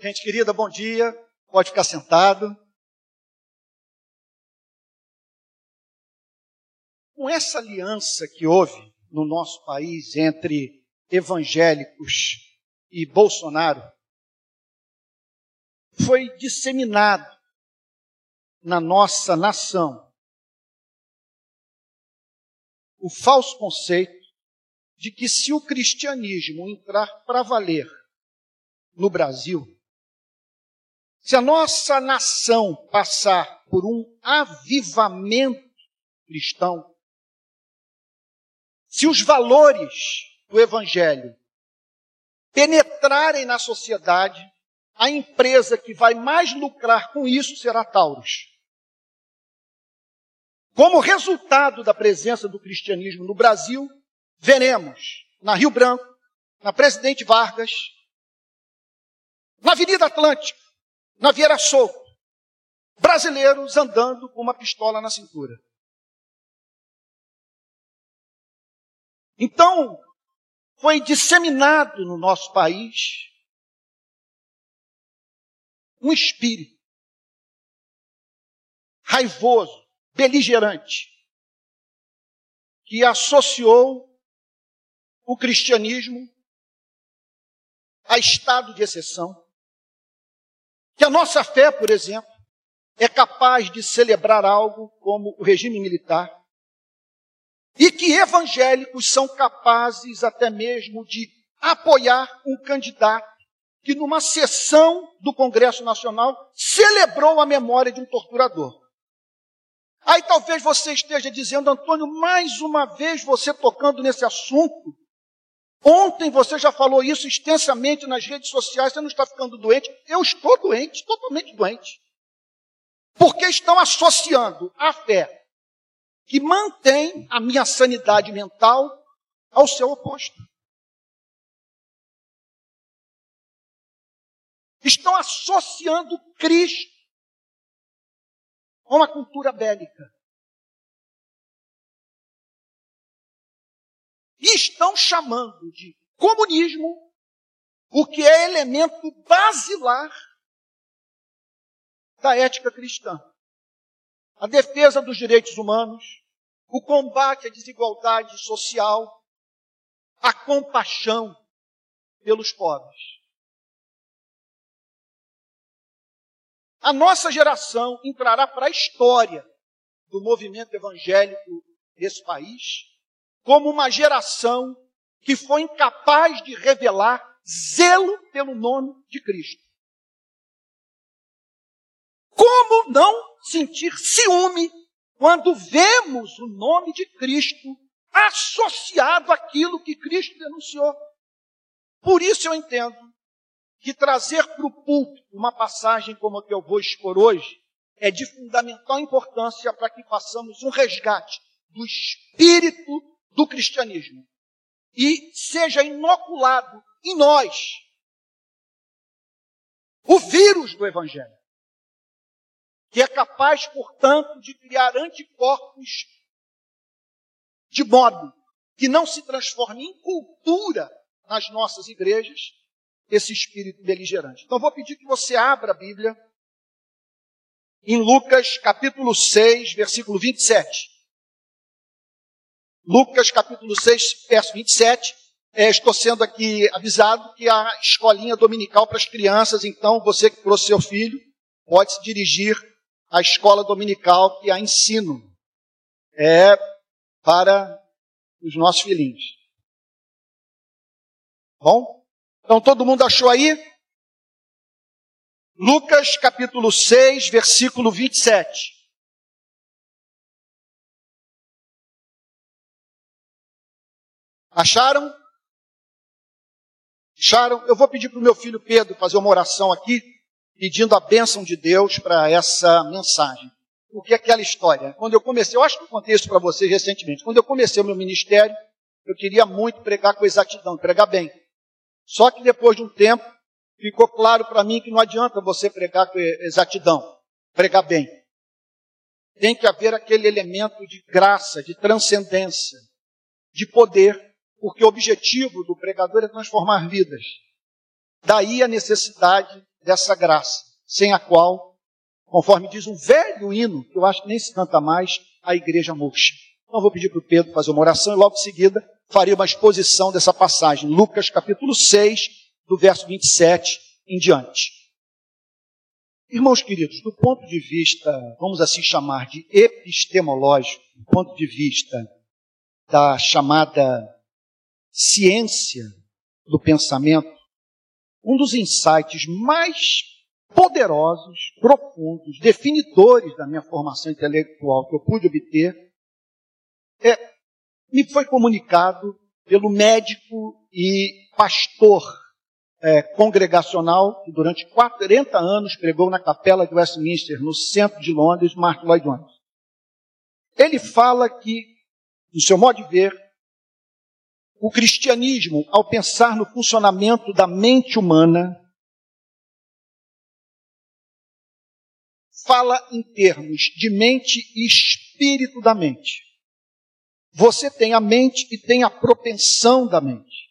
Gente querida, bom dia. Pode ficar sentado. Com essa aliança que houve no nosso país entre evangélicos e Bolsonaro, foi disseminado na nossa nação o falso conceito de que se o cristianismo entrar para valer no Brasil, se a nossa nação passar por um avivamento cristão, se os valores do Evangelho penetrarem na sociedade, a empresa que vai mais lucrar com isso será Taurus. Como resultado da presença do cristianismo no Brasil, veremos na Rio Branco, na Presidente Vargas, na Avenida Atlântica, na Vieira brasileiros andando com uma pistola na cintura. Então, foi disseminado no nosso país um espírito raivoso, beligerante, que associou o cristianismo a estado de exceção, que a nossa fé, por exemplo, é capaz de celebrar algo como o regime militar, e que evangélicos são capazes até mesmo de apoiar um candidato que, numa sessão do Congresso Nacional, celebrou a memória de um torturador. Aí talvez você esteja dizendo, Antônio, mais uma vez você tocando nesse assunto, Ontem você já falou isso extensamente nas redes sociais, você não está ficando doente. Eu estou doente, totalmente doente. Porque estão associando a fé que mantém a minha sanidade mental ao seu oposto. Estão associando Cristo a uma cultura bélica. E estão chamando de comunismo o que é elemento basilar da ética cristã. A defesa dos direitos humanos, o combate à desigualdade social, a compaixão pelos pobres. A nossa geração entrará para a história do movimento evangélico desse país como uma geração que foi incapaz de revelar zelo pelo nome de Cristo. Como não sentir ciúme quando vemos o nome de Cristo associado àquilo que Cristo denunciou? Por isso eu entendo que trazer para o púlpito uma passagem como a que eu vou expor hoje é de fundamental importância para que façamos um resgate do espírito do cristianismo e seja inoculado em nós o vírus do evangelho, que é capaz, portanto, de criar anticorpos de modo que não se transforme em cultura nas nossas igrejas esse espírito beligerante. Então vou pedir que você abra a Bíblia em Lucas capítulo 6, versículo 27. Lucas capítulo 6, verso 27. É, estou sendo aqui avisado que a escolinha dominical para as crianças, então você que trouxe seu filho, pode se dirigir à escola dominical que a ensino. É para os nossos filhinhos. Bom? Então todo mundo achou aí? Lucas capítulo 6, versículo 27. Acharam? Acharam? Eu vou pedir para o meu filho Pedro fazer uma oração aqui, pedindo a bênção de Deus para essa mensagem. Porque aquela história, quando eu comecei, eu acho que eu contei isso para vocês recentemente, quando eu comecei o meu ministério, eu queria muito pregar com exatidão, pregar bem. Só que depois de um tempo, ficou claro para mim que não adianta você pregar com exatidão, pregar bem. Tem que haver aquele elemento de graça, de transcendência, de poder porque o objetivo do pregador é transformar vidas. Daí a necessidade dessa graça, sem a qual, conforme diz um velho hino, que eu acho que nem se canta mais, a igreja murcha. Então vou pedir para o Pedro fazer uma oração e logo em seguida farei uma exposição dessa passagem, Lucas capítulo 6, do verso 27 em diante. Irmãos queridos, do ponto de vista, vamos assim chamar de epistemológico, do ponto de vista da chamada ciência do pensamento, um dos insights mais poderosos, profundos, definidores da minha formação intelectual que eu pude obter, é, me foi comunicado pelo médico e pastor é, congregacional que durante 40 anos pregou na capela de Westminster, no centro de Londres, Mark Lloyd Jones. Ele fala que, no seu modo de ver, o cristianismo, ao pensar no funcionamento da mente humana, fala em termos de mente e espírito da mente. Você tem a mente e tem a propensão da mente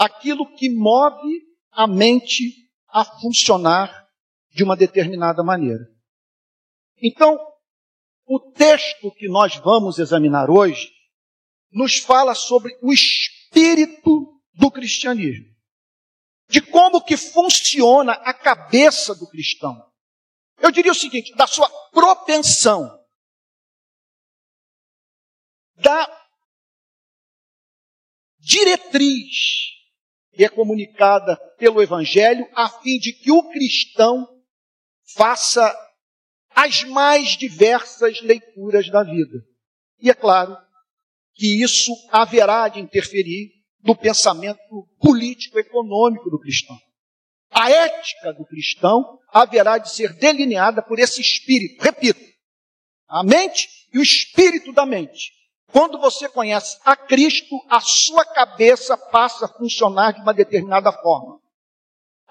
aquilo que move a mente a funcionar de uma determinada maneira. Então, o texto que nós vamos examinar hoje nos fala sobre o espírito do cristianismo. De como que funciona a cabeça do cristão. Eu diria o seguinte, da sua propensão, da diretriz que é comunicada pelo Evangelho, a fim de que o cristão faça as mais diversas leituras da vida. E é claro que isso haverá de interferir no pensamento político-econômico do cristão. A ética do cristão haverá de ser delineada por esse espírito. Repito, a mente e o espírito da mente quando você conhece a Cristo, a sua cabeça passa a funcionar de uma determinada forma.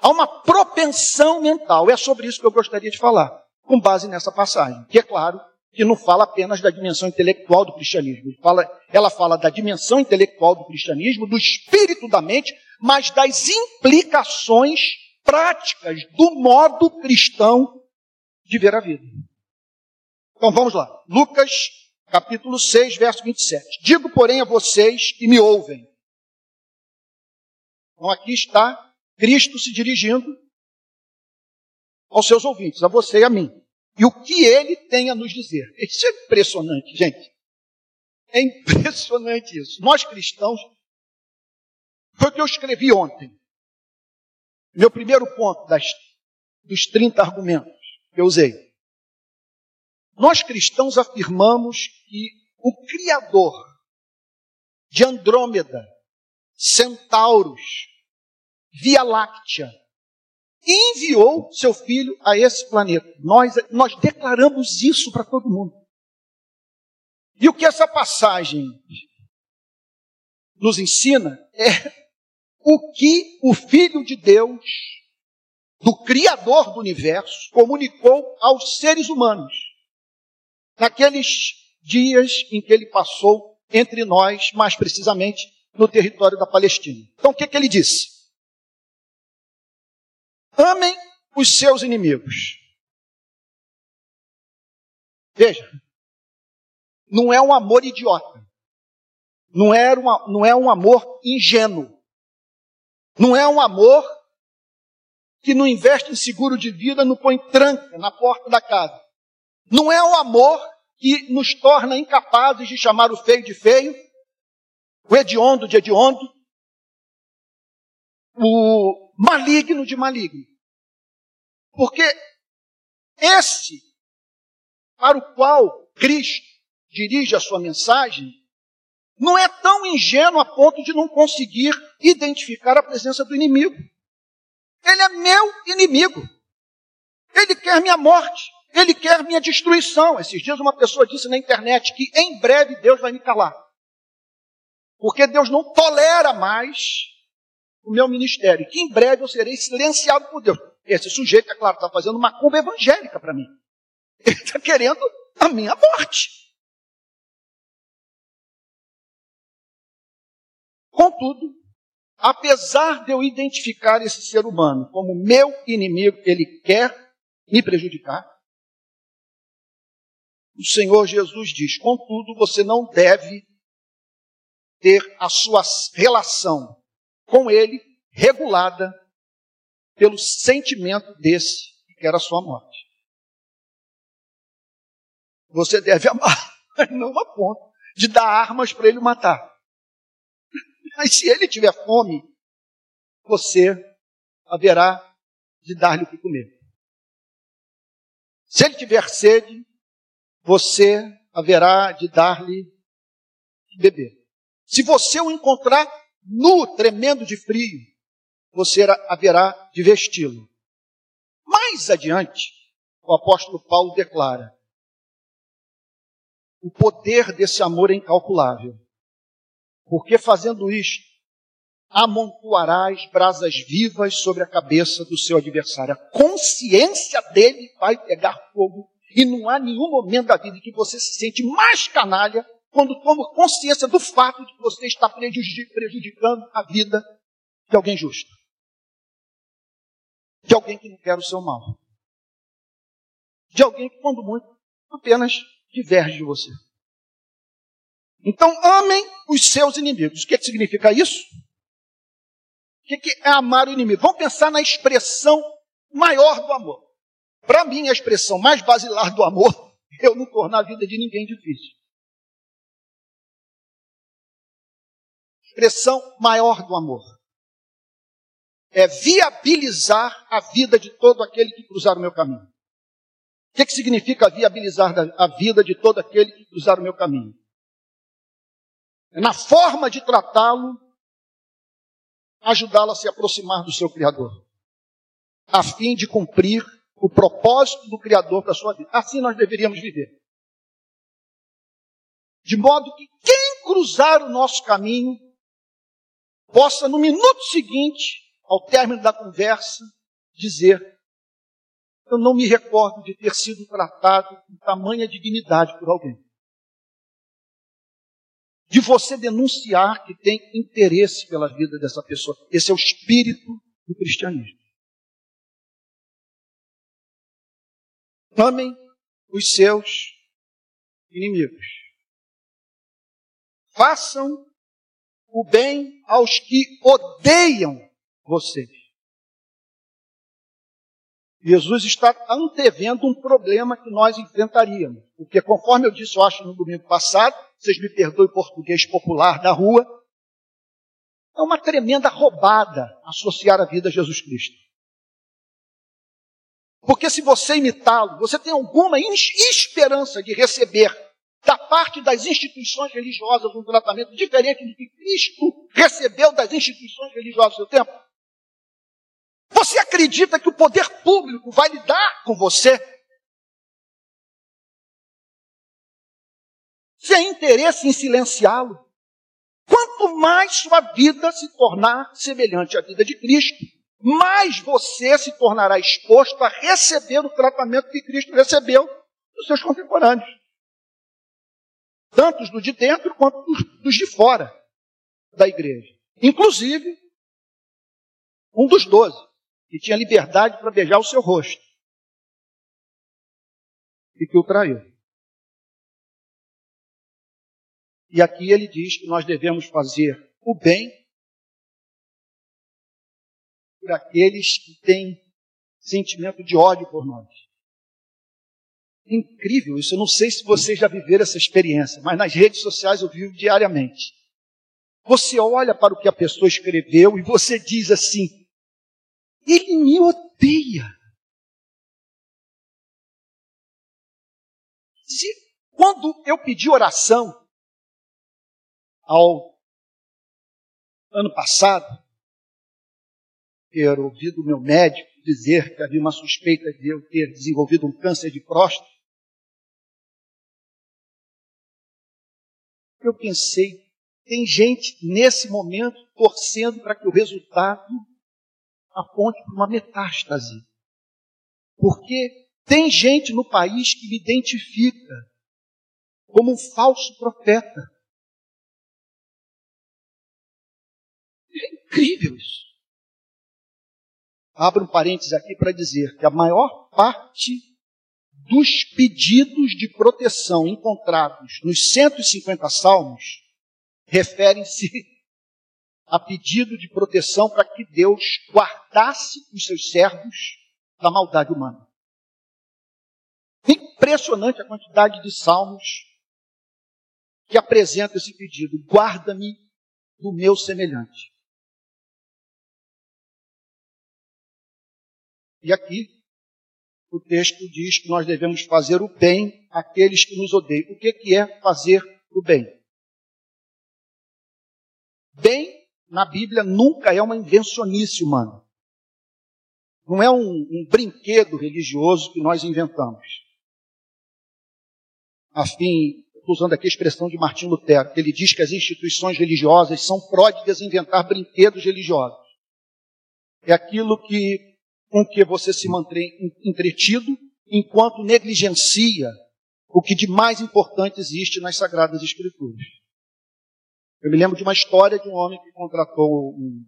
Há uma propensão mental. É sobre isso que eu gostaria de falar, com base nessa passagem. Que é claro que não fala apenas da dimensão intelectual do cristianismo. Fala, ela fala da dimensão intelectual do cristianismo, do espírito da mente, mas das implicações práticas do modo cristão de ver a vida. Então vamos lá. Lucas capítulo 6, verso 27. Digo, porém, a vocês que me ouvem. Então aqui está Cristo se dirigindo aos seus ouvintes, a você e a mim. E o que ele tem a nos dizer. Isso é impressionante, gente. É impressionante isso. Nós cristãos, foi o que eu escrevi ontem. Meu primeiro ponto das, dos 30 argumentos que eu usei. Nós cristãos afirmamos que o Criador de Andrômeda, Centauros, Via Láctea, enviou seu filho a esse planeta. Nós, nós declaramos isso para todo mundo. E o que essa passagem nos ensina é o que o Filho de Deus, do Criador do universo, comunicou aos seres humanos naqueles dias em que ele passou entre nós, mais precisamente no território da Palestina. Então o que, que ele disse? Amem os seus inimigos. Veja, não é um amor idiota. Não é, uma, não é um amor ingênuo. Não é um amor que não investe em seguro de vida, não põe tranca na porta da casa. Não é o amor que nos torna incapazes de chamar o feio de feio, o hediondo de hediondo, o maligno de maligno. Porque esse para o qual Cristo dirige a sua mensagem não é tão ingênuo a ponto de não conseguir identificar a presença do inimigo. Ele é meu inimigo. Ele quer minha morte. Ele quer minha destruição. Esses dias uma pessoa disse na internet que em breve Deus vai me calar. Porque Deus não tolera mais o meu ministério. Que em breve eu serei silenciado por Deus. Esse sujeito, é claro, está fazendo uma curva evangélica para mim. Ele está querendo a minha morte. Contudo, apesar de eu identificar esse ser humano como meu inimigo, ele quer me prejudicar. O Senhor Jesus diz: contudo, você não deve ter a sua relação com ele regulada pelo sentimento desse que quer a sua morte. Você deve amar, mas não a ponto de dar armas para ele matar. Mas se ele tiver fome, você haverá de dar-lhe o que comer. Se ele tiver sede, você haverá de dar-lhe beber. Se você o encontrar nu, tremendo de frio, você haverá de vesti-lo. Mais adiante, o apóstolo Paulo declara: o poder desse amor é incalculável, porque fazendo isto, amontoarás brasas vivas sobre a cabeça do seu adversário. A consciência dele vai pegar fogo e não há nenhum momento da vida em que você se sente mais canalha quando toma consciência do fato de que você está prejudicando a vida de alguém justo. De alguém que não quer o seu mal. De alguém que, quando muito, apenas diverge de você. Então, amem os seus inimigos. O que, que significa isso? O que, que é amar o inimigo? Vamos pensar na expressão maior do amor. Para mim, a expressão mais basilar do amor é eu não tornar a vida de ninguém difícil. Expressão maior do amor é viabilizar a vida de todo aquele que cruzar o meu caminho. O que, que significa viabilizar a vida de todo aquele que cruzar o meu caminho? É na forma de tratá-lo, ajudá-lo a se aproximar do seu Criador, a fim de cumprir o propósito do Criador para a sua vida. Assim nós deveríamos viver. De modo que quem cruzar o nosso caminho possa, no minuto seguinte, ao término da conversa, dizer: Eu não me recordo de ter sido tratado com tamanha dignidade por alguém. De você denunciar que tem interesse pela vida dessa pessoa. Esse é o espírito do cristianismo. Amem os seus inimigos. Façam o bem aos que odeiam vocês. Jesus está antevendo um problema que nós enfrentaríamos. Porque, conforme eu disse, eu acho, no domingo passado, vocês me perdoem o português popular da rua, é uma tremenda roubada associar a vida a Jesus Cristo. Porque se você imitá-lo, você tem alguma esperança de receber da parte das instituições religiosas um tratamento diferente do que Cristo recebeu das instituições religiosas do seu tempo? Você acredita que o poder público vai lidar com você? Sem interesse em silenciá-lo. Quanto mais sua vida se tornar semelhante à vida de Cristo, mais você se tornará exposto a receber o tratamento que Cristo recebeu dos seus contemporâneos. Tanto os do de dentro quanto dos de fora da igreja. Inclusive, um dos doze, que tinha liberdade para beijar o seu rosto. E que o traiu. E aqui ele diz que nós devemos fazer o bem por aqueles que têm sentimento de ódio por nós. Incrível isso. Eu não sei se vocês já viveram essa experiência, mas nas redes sociais eu vivo diariamente. Você olha para o que a pessoa escreveu e você diz assim: ele me odeia. Se, quando eu pedi oração ao ano passado, ter ouvido o meu médico dizer que havia uma suspeita de eu ter desenvolvido um câncer de próstata, eu pensei, tem gente nesse momento torcendo para que o resultado aponte para uma metástase. Porque tem gente no país que me identifica como um falso profeta. incrível isso. Abro um parênteses aqui para dizer que a maior parte dos pedidos de proteção encontrados nos 150 salmos referem-se a pedido de proteção para que Deus guardasse os seus servos da maldade humana. Impressionante a quantidade de salmos que apresentam esse pedido: guarda-me do meu semelhante. E aqui o texto diz que nós devemos fazer o bem àqueles que nos odeiam. O que, que é fazer o bem? Bem, na Bíblia, nunca é uma invencionice humana. Não é um, um brinquedo religioso que nós inventamos. Afim, estou usando aqui a expressão de Martim Lutero, que ele diz que as instituições religiosas são pródigas em inventar brinquedos religiosos. É aquilo que com que você se mantém entretido enquanto negligencia o que de mais importante existe nas Sagradas Escrituras. Eu me lembro de uma história de um homem que contratou um,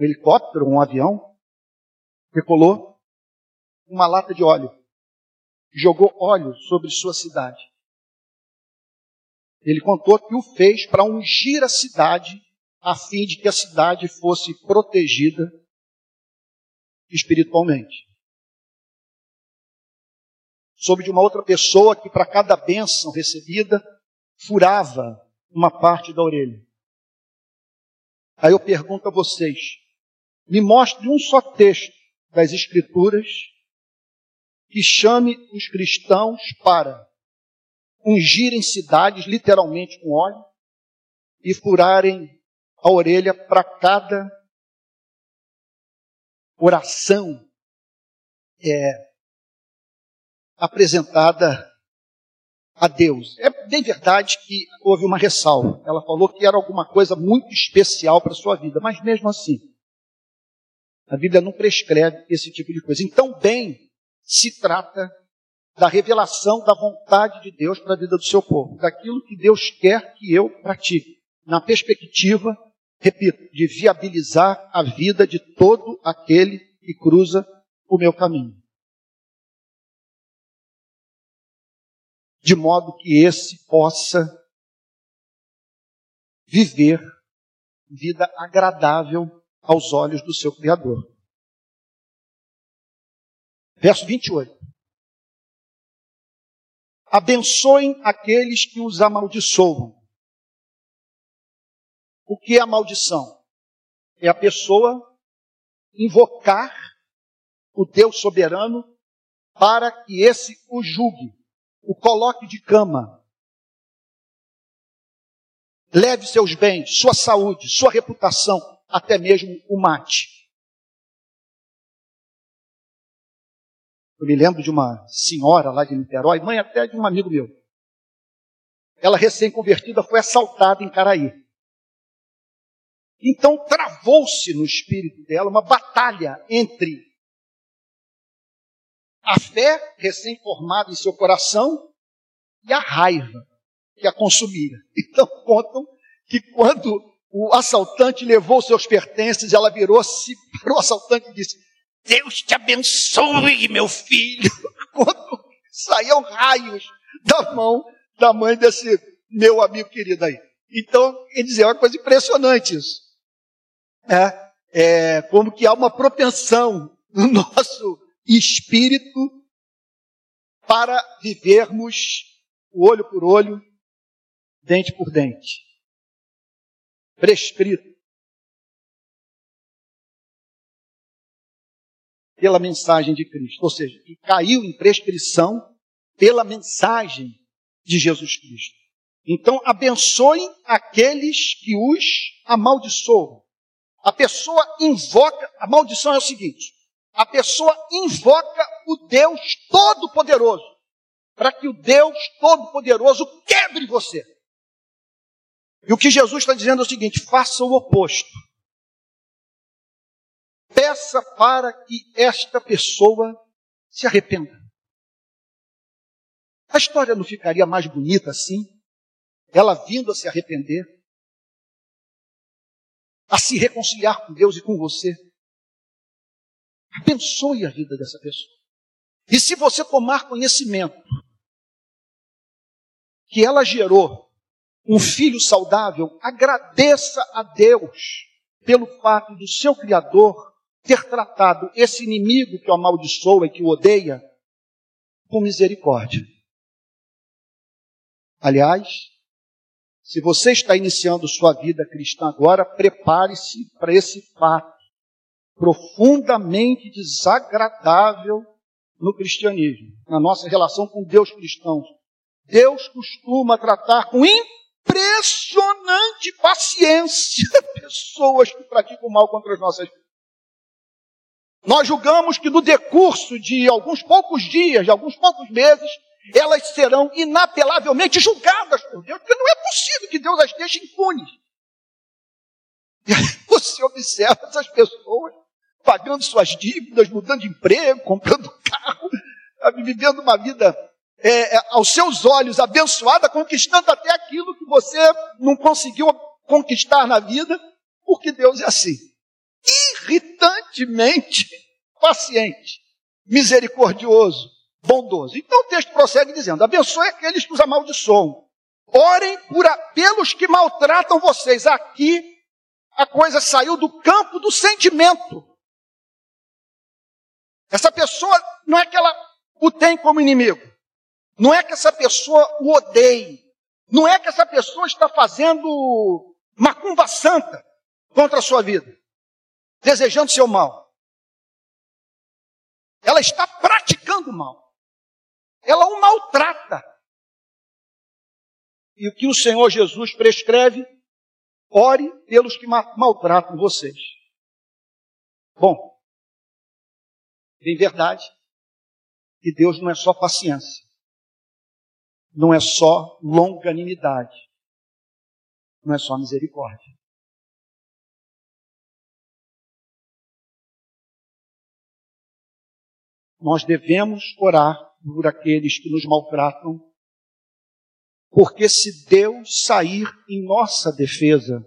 helicóptero, um avião, recolou uma lata de óleo, jogou óleo sobre sua cidade. Ele contou que o fez para ungir a cidade a fim de que a cidade fosse protegida espiritualmente. Soube de uma outra pessoa que, para cada bênção recebida, furava uma parte da orelha. Aí eu pergunto a vocês: me mostre um só texto das Escrituras que chame os cristãos para ungirem cidades, literalmente com óleo, e furarem a orelha para cada oração é, apresentada a Deus. É bem verdade que houve uma ressalva. Ela falou que era alguma coisa muito especial para a sua vida, mas mesmo assim, a Bíblia não prescreve esse tipo de coisa. Então, bem, se trata da revelação da vontade de Deus para a vida do seu povo, daquilo que Deus quer que eu pratique, na perspectiva repito, de viabilizar a vida de todo aquele que cruza o meu caminho. De modo que esse possa viver vida agradável aos olhos do seu Criador. Verso 28. Abençoem aqueles que os amaldiçoam o que é a maldição? É a pessoa invocar o Deus soberano para que esse o julgue, o coloque de cama, leve seus bens, sua saúde, sua reputação, até mesmo o mate. Eu me lembro de uma senhora lá de Niterói, mãe até de um amigo meu. Ela recém-convertida foi assaltada em Caraí. Então travou-se no espírito dela uma batalha entre a fé recém-formada em seu coração e a raiva que a consumia. Então contam que quando o assaltante levou seus pertences, ela virou-se para o assaltante e disse: Deus te abençoe, meu filho. Quando saíam raios da mão da mãe desse meu amigo querido aí. Então, quer dizer, é uma coisa impressionante isso é, é, como que há uma propensão no nosso espírito para vivermos olho por olho, dente por dente. Prescrito. Pela mensagem de Cristo. Ou seja, que caiu em prescrição pela mensagem de Jesus Cristo. Então, abençoem aqueles que os amaldiçoam. A pessoa invoca, a maldição é o seguinte: a pessoa invoca o Deus Todo-Poderoso, para que o Deus Todo-Poderoso quebre você. E o que Jesus está dizendo é o seguinte: faça o oposto. Peça para que esta pessoa se arrependa. A história não ficaria mais bonita assim? Ela vindo a se arrepender? A se reconciliar com Deus e com você. Abençoe a vida dessa pessoa. E se você tomar conhecimento que ela gerou um filho saudável, agradeça a Deus pelo fato do seu Criador ter tratado esse inimigo que o amaldiçoa e que o odeia com misericórdia. Aliás, se você está iniciando sua vida cristã agora, prepare-se para esse fato profundamente desagradável no cristianismo, na nossa relação com Deus cristão. Deus costuma tratar com impressionante paciência pessoas que praticam mal contra as nossas vidas. Nós julgamos que no decurso de alguns poucos dias, de alguns poucos meses, elas serão inapelavelmente julgadas por Deus, porque não é possível que Deus as deixe impunes. E aí você observa essas pessoas pagando suas dívidas, mudando de emprego, comprando carro, vivendo uma vida é, é, aos seus olhos abençoada, conquistando até aquilo que você não conseguiu conquistar na vida, porque Deus é assim. Irritantemente paciente, misericordioso, bondoso. Então o texto prossegue dizendo: abençoe aqueles que os amaldiçoam. Orem por a, pelos que maltratam vocês. Aqui a coisa saiu do campo do sentimento. Essa pessoa não é que ela o tem como inimigo. Não é que essa pessoa o odeie. Não é que essa pessoa está fazendo macumba santa contra a sua vida, desejando seu mal. Ela está praticando mal. Ela o maltrata. E o que o Senhor Jesus prescreve? Ore pelos que maltratam vocês. Bom, em verdade que Deus não é só paciência, não é só longanimidade, não é só misericórdia. Nós devemos orar por aqueles que nos maltratam, porque se Deus sair em nossa defesa,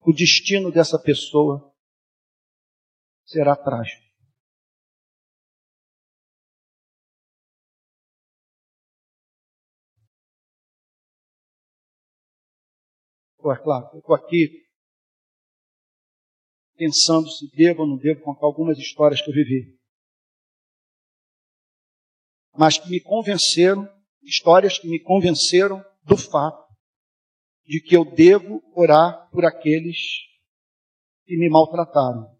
o destino dessa pessoa será trágico. É claro, estou aqui pensando se devo ou não devo contar algumas histórias que eu vivi. Mas que me convenceram, histórias que me convenceram do fato de que eu devo orar por aqueles que me maltrataram.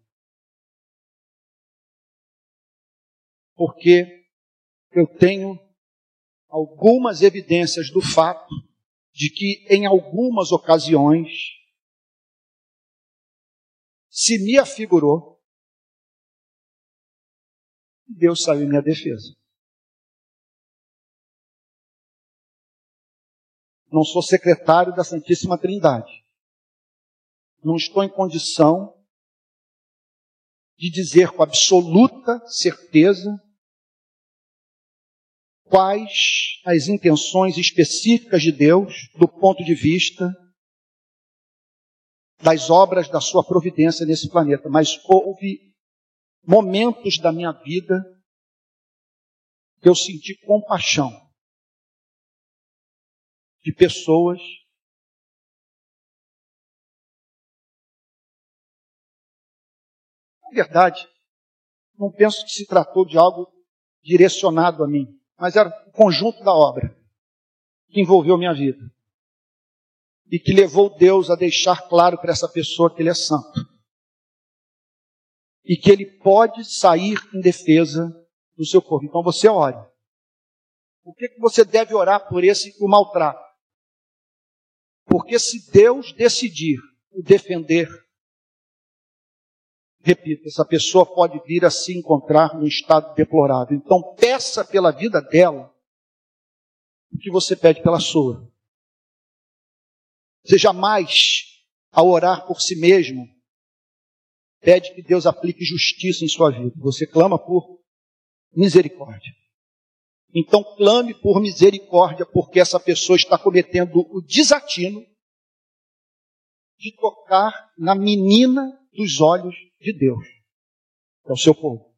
Porque eu tenho algumas evidências do fato de que em algumas ocasiões se me afigurou, Deus saiu em minha defesa. Não sou secretário da Santíssima Trindade. Não estou em condição de dizer com absoluta certeza quais as intenções específicas de Deus do ponto de vista das obras da sua providência nesse planeta, mas houve momentos da minha vida que eu senti compaixão de pessoas Na verdade, não penso que se tratou de algo direcionado a mim, mas era o conjunto da obra que envolveu minha vida e que levou Deus a deixar claro para essa pessoa que ele é santo. E que ele pode sair em defesa do seu corpo. Então você ore. Por que, que você deve orar por esse o maltrata? Porque se Deus decidir o defender, repito, essa pessoa pode vir a se encontrar num estado deplorável. Então peça pela vida dela o que você pede pela sua. Você jamais, ao orar por si mesmo, pede que Deus aplique justiça em sua vida. Você clama por misericórdia. Então clame por misericórdia, porque essa pessoa está cometendo o desatino de tocar na menina dos olhos de Deus, é o seu povo.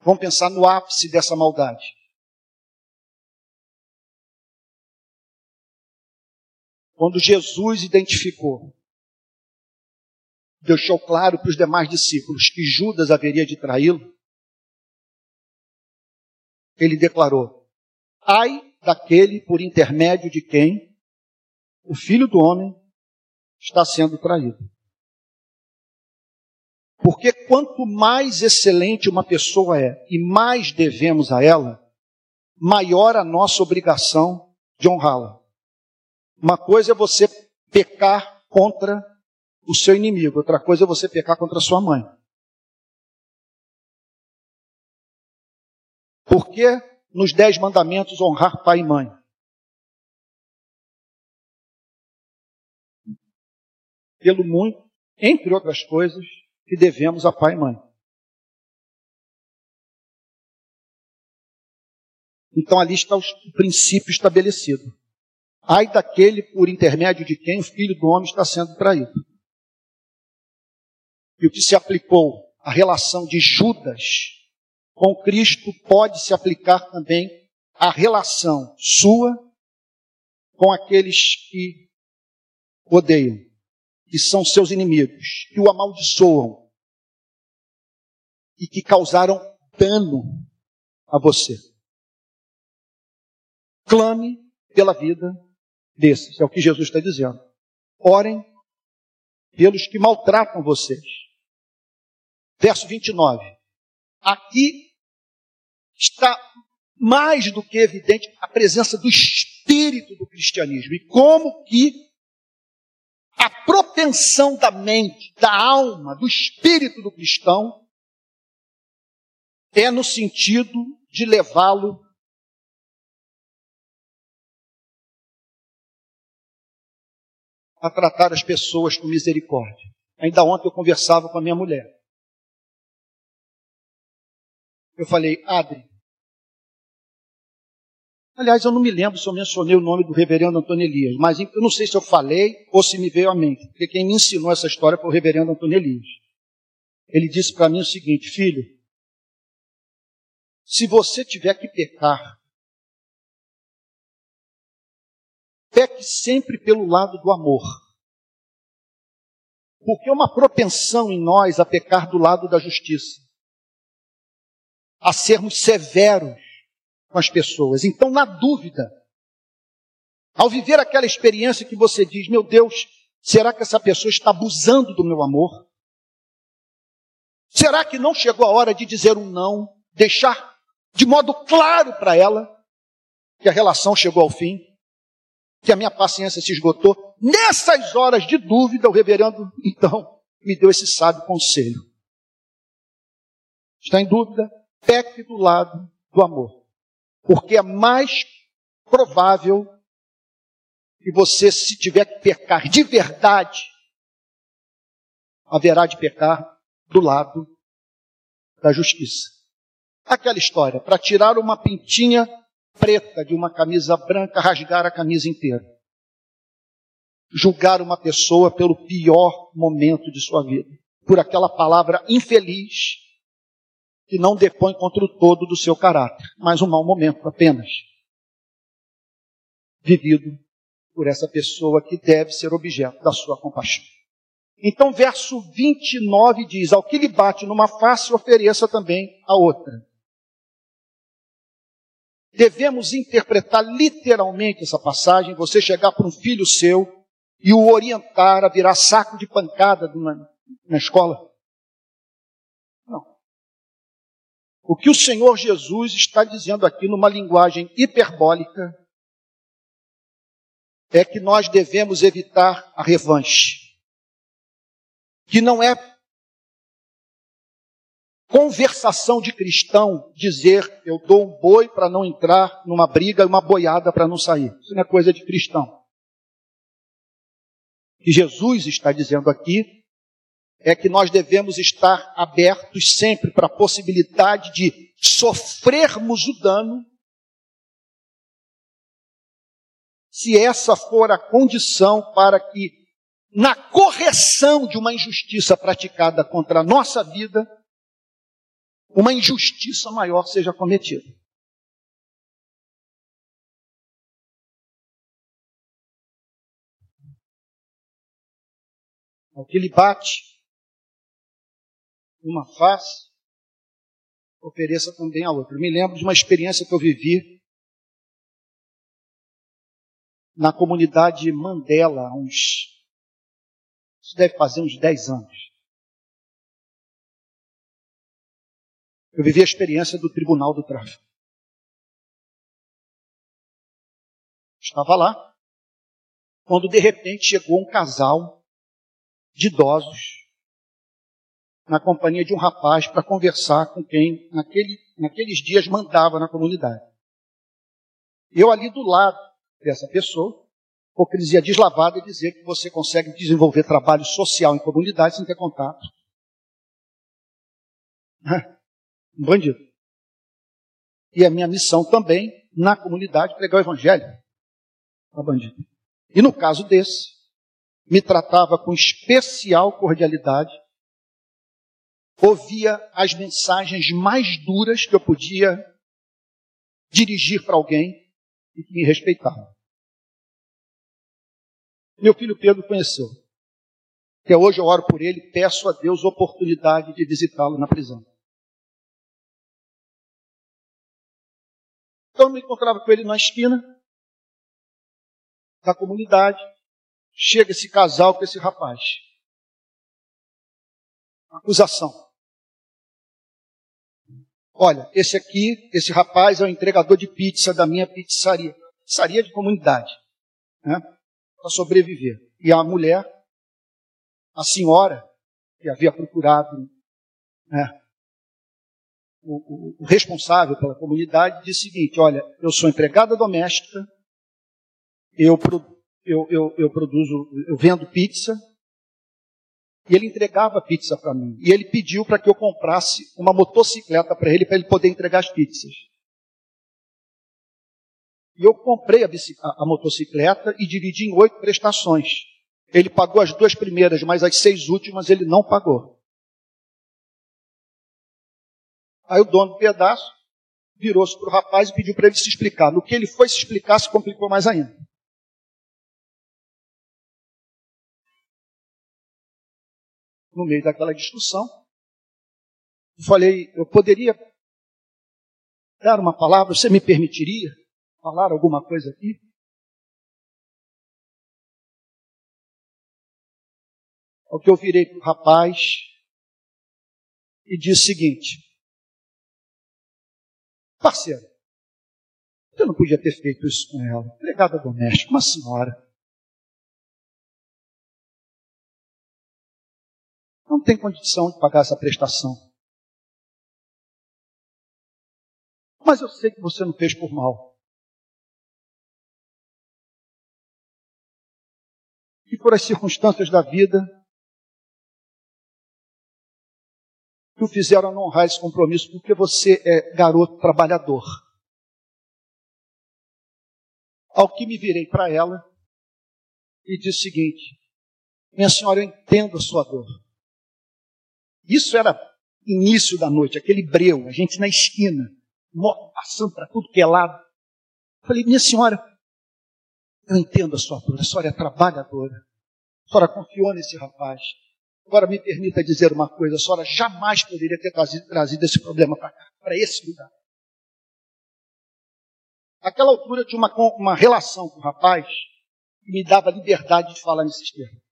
Vamos pensar no ápice dessa maldade. Quando Jesus identificou, deixou claro para os demais discípulos que Judas haveria de traí-lo, ele declarou: Ai daquele por intermédio de quem o filho do homem está sendo traído. Porque quanto mais excelente uma pessoa é e mais devemos a ela, maior a nossa obrigação de honrá-la. Uma coisa é você pecar contra o seu inimigo, outra coisa é você pecar contra sua mãe. Por que nos dez mandamentos honrar pai e mãe? Pelo muito, entre outras coisas, que devemos a pai e mãe. Então ali está o princípio estabelecido. Ai daquele por intermédio de quem o filho do homem está sendo traído. E o que se aplicou à relação de Judas com Cristo pode se aplicar também à relação sua com aqueles que odeiam que são seus inimigos, que o amaldiçoam e que causaram dano a você. Clame pela vida desses, é o que Jesus está dizendo. Orem pelos que maltratam vocês. Verso 29. Aqui está mais do que evidente a presença do espírito do cristianismo e como que a propensão da mente, da alma, do espírito do cristão é no sentido de levá-lo a tratar as pessoas com misericórdia. Ainda ontem eu conversava com a minha mulher. Eu falei, Adri, Aliás, eu não me lembro se eu mencionei o nome do reverendo Antônio Elias, mas eu não sei se eu falei ou se me veio à mente, porque quem me ensinou essa história foi o reverendo Antônio Elias. Ele disse para mim o seguinte: Filho, se você tiver que pecar, peque sempre pelo lado do amor. Porque é uma propensão em nós a pecar do lado da justiça, a sermos severos com as pessoas. Então, na dúvida, ao viver aquela experiência que você diz, meu Deus, será que essa pessoa está abusando do meu amor? Será que não chegou a hora de dizer um não, deixar de modo claro para ela que a relação chegou ao fim, que a minha paciência se esgotou? Nessas horas de dúvida, o reverendo, então, me deu esse sábio conselho. Está em dúvida? Peque do lado do amor. Porque é mais provável que você, se tiver que pecar de verdade, haverá de pecar do lado da justiça. Aquela história, para tirar uma pintinha preta de uma camisa branca, rasgar a camisa inteira. Julgar uma pessoa pelo pior momento de sua vida, por aquela palavra infeliz que não depõe contra o todo do seu caráter, mas um mau momento apenas. Vivido por essa pessoa que deve ser objeto da sua compaixão. Então, verso 29 diz: Ao que lhe bate numa face, ofereça também a outra. Devemos interpretar literalmente essa passagem. Você chegar para um filho seu e o orientar a virar saco de pancada na, na escola. O que o Senhor Jesus está dizendo aqui numa linguagem hiperbólica é que nós devemos evitar a revanche. Que não é conversação de cristão dizer eu dou um boi para não entrar numa briga e uma boiada para não sair. Isso não é coisa de cristão. Que Jesus está dizendo aqui é que nós devemos estar abertos sempre para a possibilidade de sofrermos o dano se essa for a condição para que, na correção de uma injustiça praticada contra a nossa vida, uma injustiça maior seja cometida. Ao que lhe bate uma face, ofereça também a outra. Eu me lembro de uma experiência que eu vivi na comunidade Mandela, uns. Isso deve fazer uns 10 anos. Eu vivi a experiência do Tribunal do Tráfico. Estava lá, quando de repente chegou um casal de idosos na companhia de um rapaz para conversar com quem naquele, naqueles dias mandava na comunidade. Eu ali do lado dessa pessoa, hipocrisia deslavada e dizer que você consegue desenvolver trabalho social em comunidade sem ter contato. Um bandido. E a minha missão também, na comunidade, pregar o evangelho a bandido. E no caso desse, me tratava com especial cordialidade, ouvia as mensagens mais duras que eu podia dirigir para alguém e que me respeitava. Meu filho Pedro conheceu. Até hoje eu oro por ele e peço a Deus oportunidade de visitá-lo na prisão. Então eu me encontrava com ele na esquina da comunidade. Chega esse casal com esse rapaz. Acusação. Olha, esse aqui, esse rapaz é o entregador de pizza da minha pizzaria. Pizzaria de comunidade. Né? Para sobreviver. E a mulher, a senhora, que havia procurado né, o, o, o responsável pela comunidade, disse o seguinte: Olha, eu sou empregada doméstica, eu, eu, eu, eu produzo, eu vendo pizza, e ele entregava pizza para mim. E ele pediu para que eu comprasse uma motocicleta para ele, para ele poder entregar as pizzas. E eu comprei a, a, a motocicleta e dividi em oito prestações. Ele pagou as duas primeiras, mas as seis últimas ele não pagou. Aí o dono do pedaço virou-se para o rapaz e pediu para ele se explicar. No que ele foi se explicar, se complicou mais ainda. No meio daquela discussão. Eu falei, eu poderia dar uma palavra, você me permitiria falar alguma coisa aqui? Ao que eu virei para o rapaz e disse o seguinte: Parceiro, você não podia ter feito isso com ela. Empregada doméstica, uma senhora. Não tem condição de pagar essa prestação. Mas eu sei que você não fez por mal. E por as circunstâncias da vida que o fizeram não honrar esse compromisso, porque você é garoto trabalhador. Ao que me virei para ela e disse o seguinte: Minha senhora, eu entendo a sua dor. Isso era início da noite, aquele breu, a gente na esquina, passando para tudo que é lado. Falei, minha senhora, eu entendo a sua dor, a senhora é trabalhadora. A senhora confiou nesse rapaz. Agora me permita dizer uma coisa, a senhora jamais poderia ter trazido, esse problema para cá, para esse lugar. Naquela altura eu tinha uma, uma relação com o rapaz que me dava liberdade de falar nesses termos.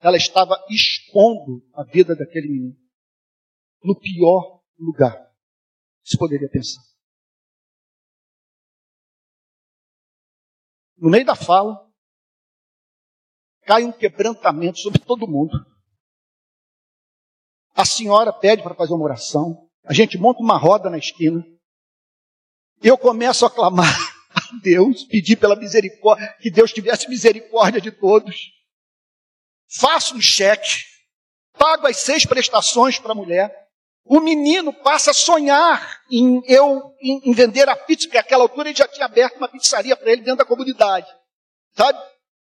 Ela estava expondo a vida daquele menino no pior lugar que se poderia pensar. No meio da fala, cai um quebrantamento sobre todo mundo. A senhora pede para fazer uma oração. A gente monta uma roda na esquina. Eu começo a clamar a Deus, pedir pela misericórdia, que Deus tivesse misericórdia de todos faço um cheque, pago as seis prestações para a mulher, o menino passa a sonhar em eu em, em vender a pizza, porque naquela altura ele já tinha aberto uma pizzaria para ele dentro da comunidade. Sabe?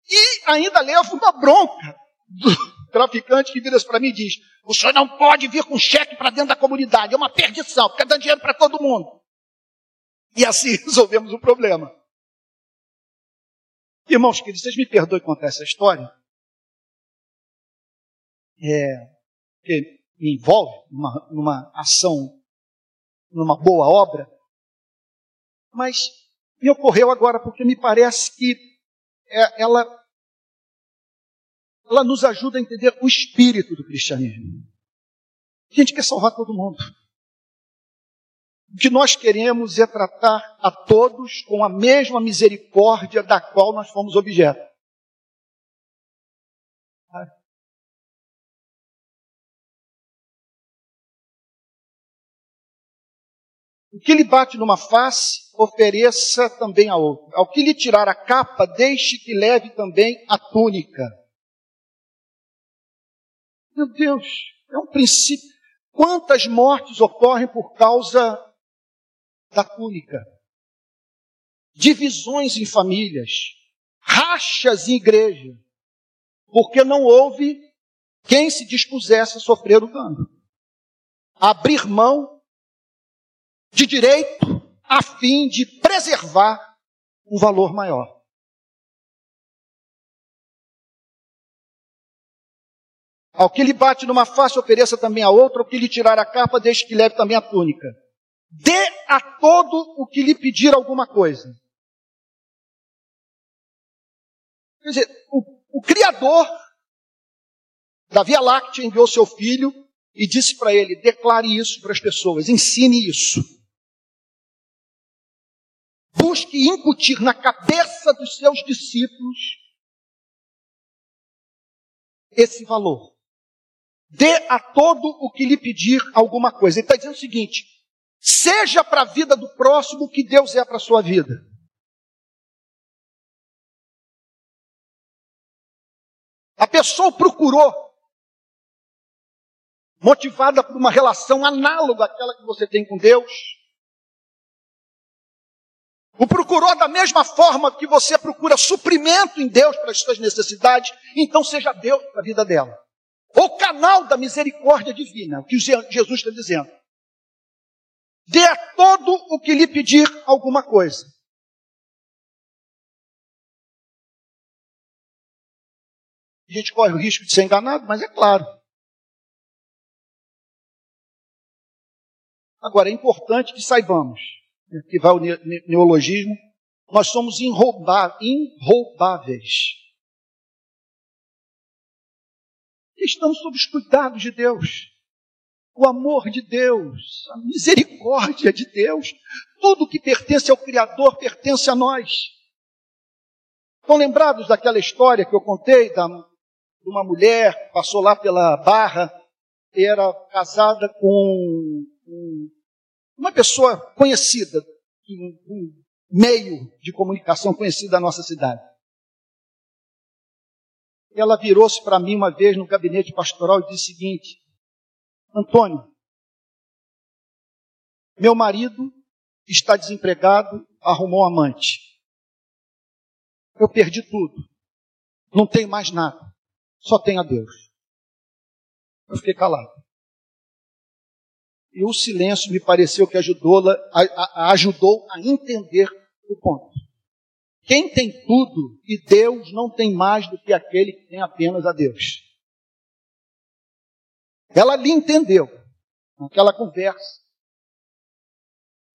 E ainda levo uma bronca do traficante que vira para mim e diz: o senhor não pode vir com cheque para dentro da comunidade, é uma perdição, fica dando dinheiro para todo mundo. E assim resolvemos o problema. Irmãos queridos, vocês me perdoem contar essa história? É, que me envolve numa, numa ação, numa boa obra, mas me ocorreu agora porque me parece que é, ela, ela nos ajuda a entender o espírito do cristianismo. A gente quer salvar todo mundo. O que nós queremos é tratar a todos com a mesma misericórdia da qual nós fomos objeto. O que lhe bate numa face, ofereça também a outra. Ao que lhe tirar a capa, deixe que leve também a túnica. Meu Deus, é um princípio. Quantas mortes ocorrem por causa da túnica? Divisões em famílias, rachas em igreja, porque não houve quem se dispusesse a sofrer o dano. Abrir mão de direito a fim de preservar um valor maior. Ao que lhe bate numa face, ofereça também a outra, ao que lhe tirar a capa, deixe que leve também a túnica. Dê a todo o que lhe pedir alguma coisa. Quer dizer, o, o Criador da Via Láctea enviou seu filho e disse para ele: declare isso para as pessoas, ensine isso busque incutir na cabeça dos seus discípulos esse valor. Dê a todo o que lhe pedir alguma coisa. Ele está dizendo o seguinte: seja para a vida do próximo o que Deus é para a sua vida. A pessoa procurou, motivada por uma relação análoga àquela que você tem com Deus, o procurou da mesma forma que você procura suprimento em Deus para as suas necessidades, então seja Deus para a vida dela. O canal da misericórdia divina, o que Jesus está dizendo. Dê a todo o que lhe pedir alguma coisa. A gente corre o risco de ser enganado, mas é claro. Agora, é importante que saibamos que vai o neologismo, nós somos inroubáveis. Estamos sob os cuidados de Deus, o amor de Deus, a misericórdia de Deus, tudo que pertence ao Criador pertence a nós. Estão lembrados daquela história que eu contei da, de uma mulher que passou lá pela barra, era casada com um uma pessoa conhecida, um meio de comunicação conhecido da nossa cidade. Ela virou-se para mim uma vez no gabinete pastoral e disse o seguinte: Antônio, meu marido está desempregado, arrumou um amante. Eu perdi tudo. Não tenho mais nada. Só tenho a Deus. Eu fiquei calado. E o silêncio me pareceu que ajudou, a, a, ajudou a entender o ponto. Quem tem tudo e Deus não tem mais do que aquele que tem apenas a Deus. Ela lhe entendeu, naquela conversa,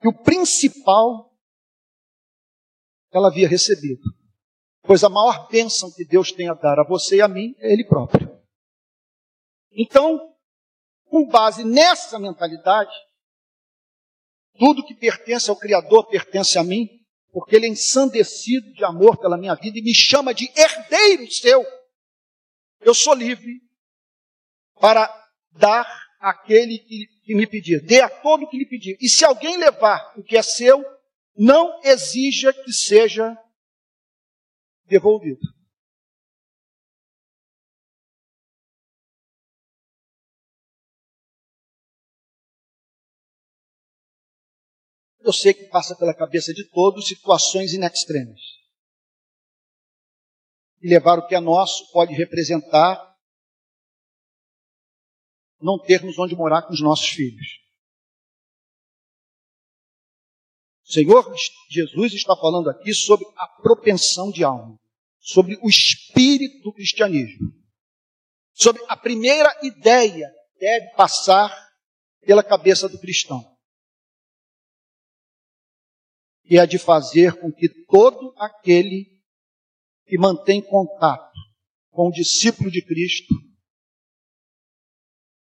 que o principal ela havia recebido. Pois a maior bênção que Deus tem a dar a você e a mim é Ele próprio. Então, com base nessa mentalidade, tudo que pertence ao Criador pertence a mim, porque Ele é ensandecido de amor pela minha vida e me chama de herdeiro seu. Eu sou livre para dar àquele que, que me pedir. Dê a todo que lhe pedir. E se alguém levar o que é seu, não exija que seja devolvido. Eu sei que passa pela cabeça de todos situações in extremis. E levar o que é nosso pode representar não termos onde morar com os nossos filhos. O Senhor Jesus está falando aqui sobre a propensão de alma, sobre o espírito do cristianismo, sobre a primeira ideia que deve passar pela cabeça do cristão e a de fazer com que todo aquele que mantém contato com o discípulo de Cristo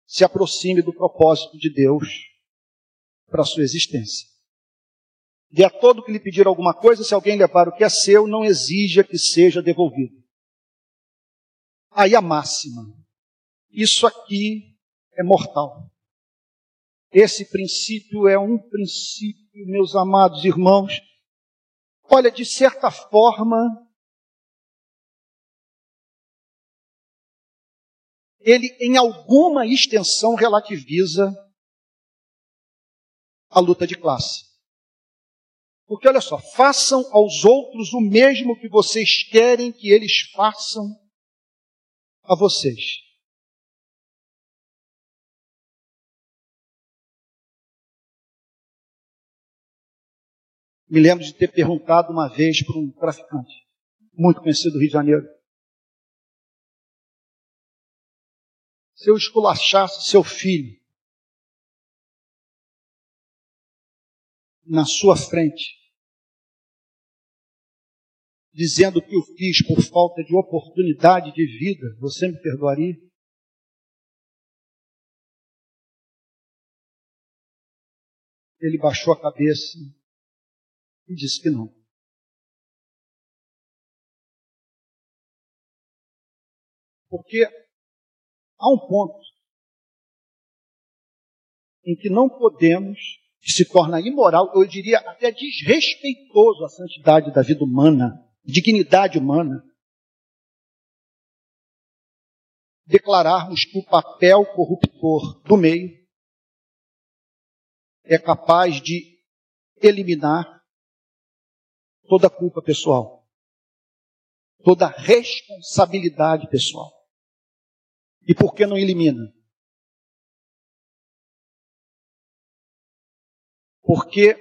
se aproxime do propósito de Deus para a sua existência. E a todo que lhe pedir alguma coisa, se alguém levar o que é seu, não exija que seja devolvido. Aí a máxima. Isso aqui é mortal. Esse princípio é um princípio, meus amados irmãos. Olha, de certa forma, ele em alguma extensão relativiza a luta de classe. Porque olha só, façam aos outros o mesmo que vocês querem que eles façam a vocês. Me lembro de ter perguntado uma vez para um traficante, muito conhecido do Rio de Janeiro. Se eu esculachasse seu filho na sua frente, dizendo que o fiz por falta de oportunidade de vida, você me perdoaria? Ele baixou a cabeça e disse que não. Porque há um ponto em que não podemos, que se torna imoral, eu diria até desrespeitoso à santidade da vida humana, dignidade humana, declararmos que o papel corruptor do meio é capaz de eliminar toda culpa pessoal, toda responsabilidade pessoal. E por que não elimina? Porque,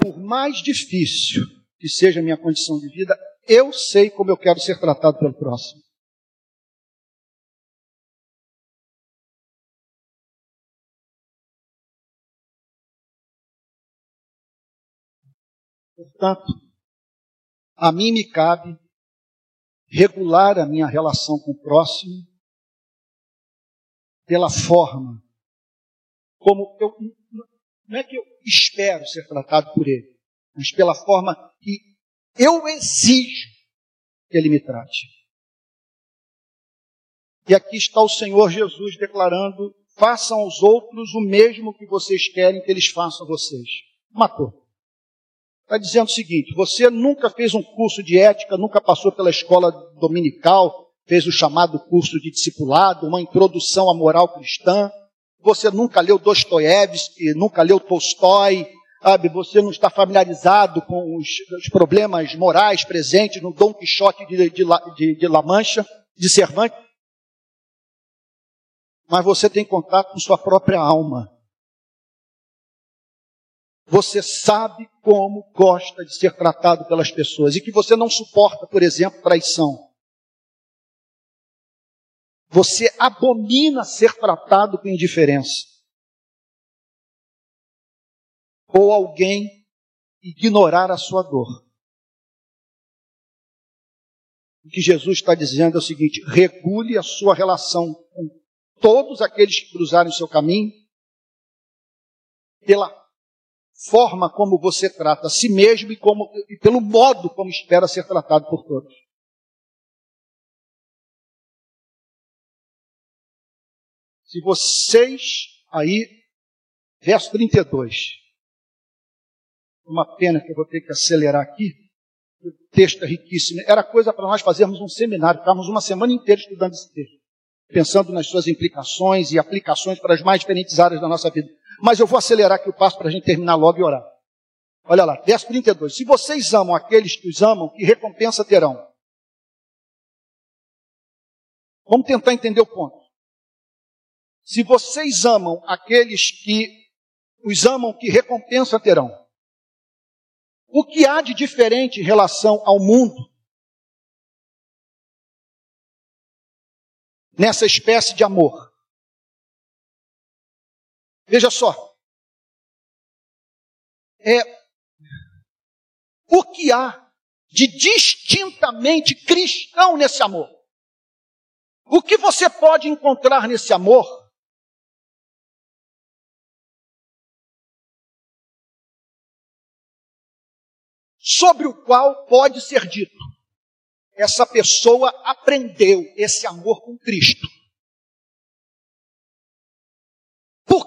por mais difícil que seja a minha condição de vida, eu sei como eu quero ser tratado pelo próximo. Portanto, a mim me cabe regular a minha relação com o próximo pela forma como eu não é que eu espero ser tratado por ele, mas pela forma que eu exijo que ele me trate. E aqui está o Senhor Jesus declarando: façam aos outros o mesmo que vocês querem que eles façam a vocês. Matou. Está dizendo o seguinte: você nunca fez um curso de ética, nunca passou pela escola dominical, fez o chamado curso de discipulado, uma introdução à moral cristã, você nunca leu Dostoiévski, nunca leu Tolstói, sabe? Você não está familiarizado com os, os problemas morais presentes no Dom Quixote de, de, de, de La Mancha, de Cervantes. Mas você tem contato com sua própria alma. Você sabe como gosta de ser tratado pelas pessoas e que você não suporta, por exemplo, traição. Você abomina ser tratado com indiferença. Ou alguém ignorar a sua dor. O que Jesus está dizendo é o seguinte: regule a sua relação com todos aqueles que cruzarem o seu caminho pela forma como você trata a si mesmo e, como, e pelo modo como espera ser tratado por todos. Se vocês, aí, verso 32, uma pena que eu vou ter que acelerar aqui, o texto é riquíssimo. Era coisa para nós fazermos um seminário, ficarmos uma semana inteira estudando esse texto, pensando nas suas implicações e aplicações para as mais diferentes áreas da nossa vida. Mas eu vou acelerar aqui o passo para a gente terminar logo e orar. Olha lá, verso 32. Se vocês amam aqueles que os amam, que recompensa terão? Vamos tentar entender o ponto. Se vocês amam aqueles que os amam, que recompensa terão? O que há de diferente em relação ao mundo nessa espécie de amor? Veja só. É, o que há de distintamente cristão nesse amor? O que você pode encontrar nesse amor sobre o qual pode ser dito: essa pessoa aprendeu esse amor com Cristo.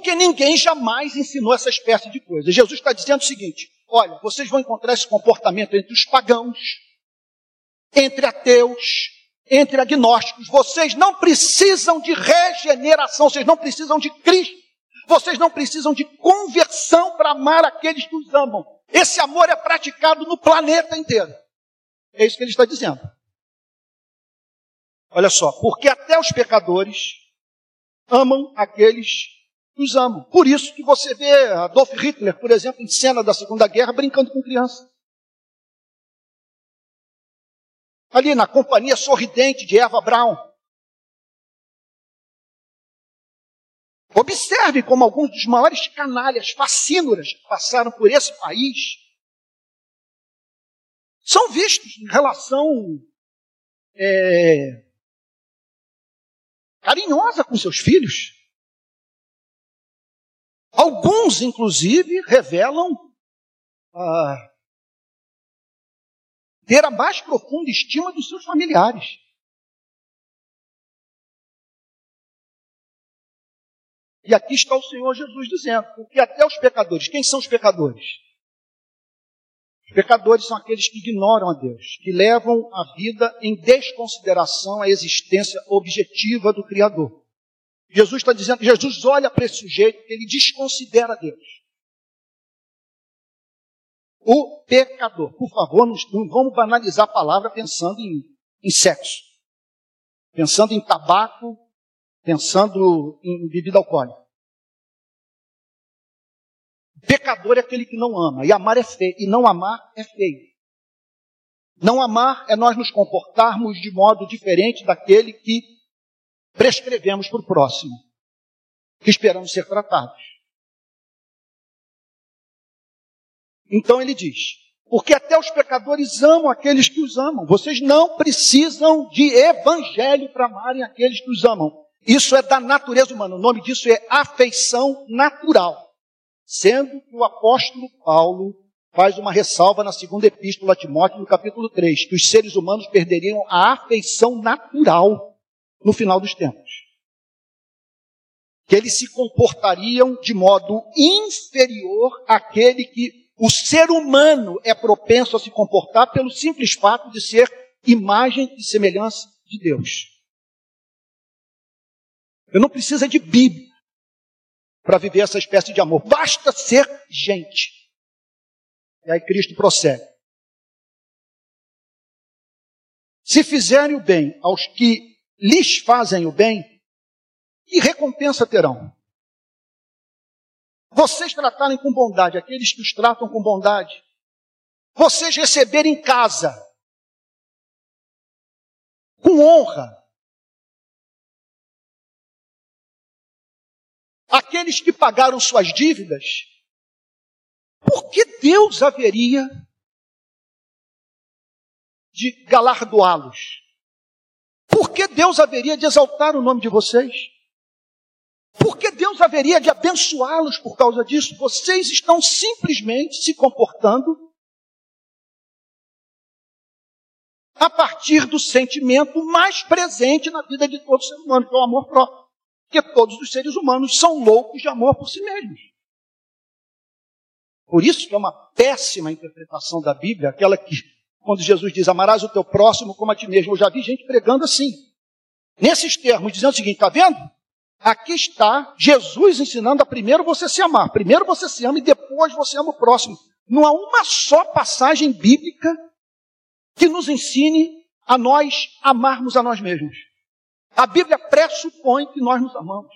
Porque ninguém jamais ensinou essa espécie de coisa. Jesus está dizendo o seguinte: olha, vocês vão encontrar esse comportamento entre os pagãos, entre ateus, entre agnósticos. Vocês não precisam de regeneração, vocês não precisam de Cristo. Vocês não precisam de conversão para amar aqueles que os amam. Esse amor é praticado no planeta inteiro. É isso que ele está dizendo. Olha só, porque até os pecadores amam aqueles que os amam. Por isso que você vê Adolf Hitler, por exemplo, em cena da Segunda Guerra, brincando com criança. Ali na companhia sorridente de Eva Braun. Observe como alguns dos maiores canalhas, fascínoras que passaram por esse país são vistos em relação é, carinhosa com seus filhos. Alguns, inclusive, revelam ah, ter a mais profunda estima dos seus familiares. E aqui está o Senhor Jesus dizendo, porque até os pecadores, quem são os pecadores? Os pecadores são aqueles que ignoram a Deus, que levam a vida em desconsideração à existência objetiva do Criador. Jesus está dizendo, Jesus olha para esse sujeito, ele desconsidera Deus. O pecador, por favor, não, vamos banalizar a palavra pensando em, em sexo, pensando em tabaco, pensando em bebida alcoólica. Pecador é aquele que não ama, e amar é feio, e não amar é feio. Não amar é nós nos comportarmos de modo diferente daquele que prescrevemos para o próximo, que esperamos ser tratados. Então ele diz: porque até os pecadores amam aqueles que os amam. Vocês não precisam de evangelho para amarem aqueles que os amam. Isso é da natureza humana. O nome disso é afeição natural. Sendo que o apóstolo Paulo faz uma ressalva na segunda epístola a Timóteo, no capítulo 3, que os seres humanos perderiam a afeição natural no final dos tempos. Que eles se comportariam de modo inferior àquele que o ser humano é propenso a se comportar pelo simples fato de ser imagem e semelhança de Deus. Eu não preciso de Bíblia para viver essa espécie de amor. Basta ser gente. E aí Cristo prossegue. Se fizerem o bem aos que lhes fazem o bem, que recompensa terão? Vocês tratarem com bondade aqueles que os tratam com bondade. Vocês receberem em casa, com honra, aqueles que pagaram suas dívidas, por que Deus haveria de galardoá-los? Por que Deus haveria de exaltar o nome de vocês? Por que Deus haveria de abençoá-los por causa disso? Vocês estão simplesmente se comportando a partir do sentimento mais presente na vida de todo ser humano, que é o amor próprio. Porque todos os seres humanos são loucos de amor por si mesmos. Por isso que é uma péssima interpretação da Bíblia, aquela que, quando Jesus diz, amarás o teu próximo como a ti mesmo. Eu já vi gente pregando assim. Nesses termos, dizendo o seguinte, está vendo? Aqui está Jesus ensinando a primeiro você se amar. Primeiro você se ama e depois você ama o próximo. Não há uma só passagem bíblica que nos ensine a nós amarmos a nós mesmos. A Bíblia pressupõe que nós nos amamos.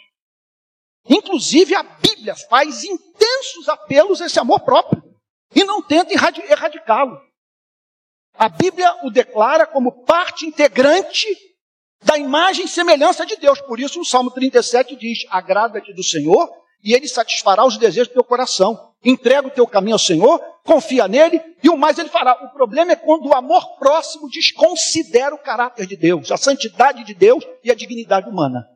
Inclusive, a Bíblia faz intensos apelos a esse amor próprio e não tenta erradicá-lo. A Bíblia o declara como parte integrante da imagem e semelhança de Deus. Por isso, o Salmo 37 diz: Agrada-te do Senhor e ele satisfará os desejos do teu coração. Entrega o teu caminho ao Senhor, confia nele e o mais ele fará. O problema é quando o amor próximo desconsidera o caráter de Deus, a santidade de Deus e a dignidade humana.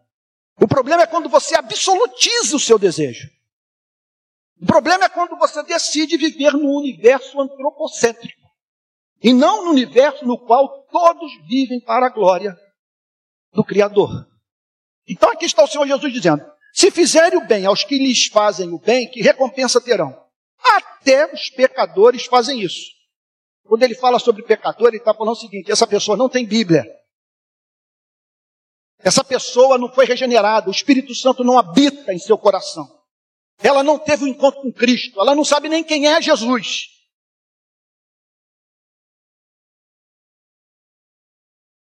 O problema é quando você absolutiza o seu desejo. O problema é quando você decide viver num universo antropocêntrico e não no universo no qual todos vivem para a glória do Criador. Então aqui está o Senhor Jesus dizendo: se fizerem o bem aos que lhes fazem o bem, que recompensa terão? Até os pecadores fazem isso. Quando ele fala sobre pecador, ele está falando o seguinte: essa pessoa não tem Bíblia. Essa pessoa não foi regenerada, o Espírito Santo não habita em seu coração. Ela não teve um encontro com Cristo, ela não sabe nem quem é Jesus.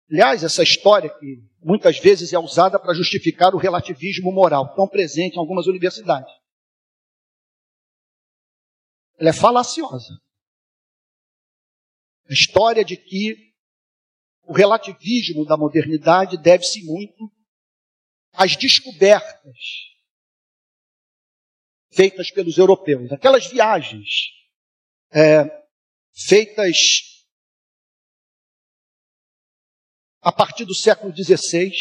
Aliás, essa história que muitas vezes é usada para justificar o relativismo moral, tão presente em algumas universidades. Ela é falaciosa. A história de que o relativismo da modernidade deve-se muito às descobertas feitas pelos europeus. Aquelas viagens é, feitas a partir do século XVI,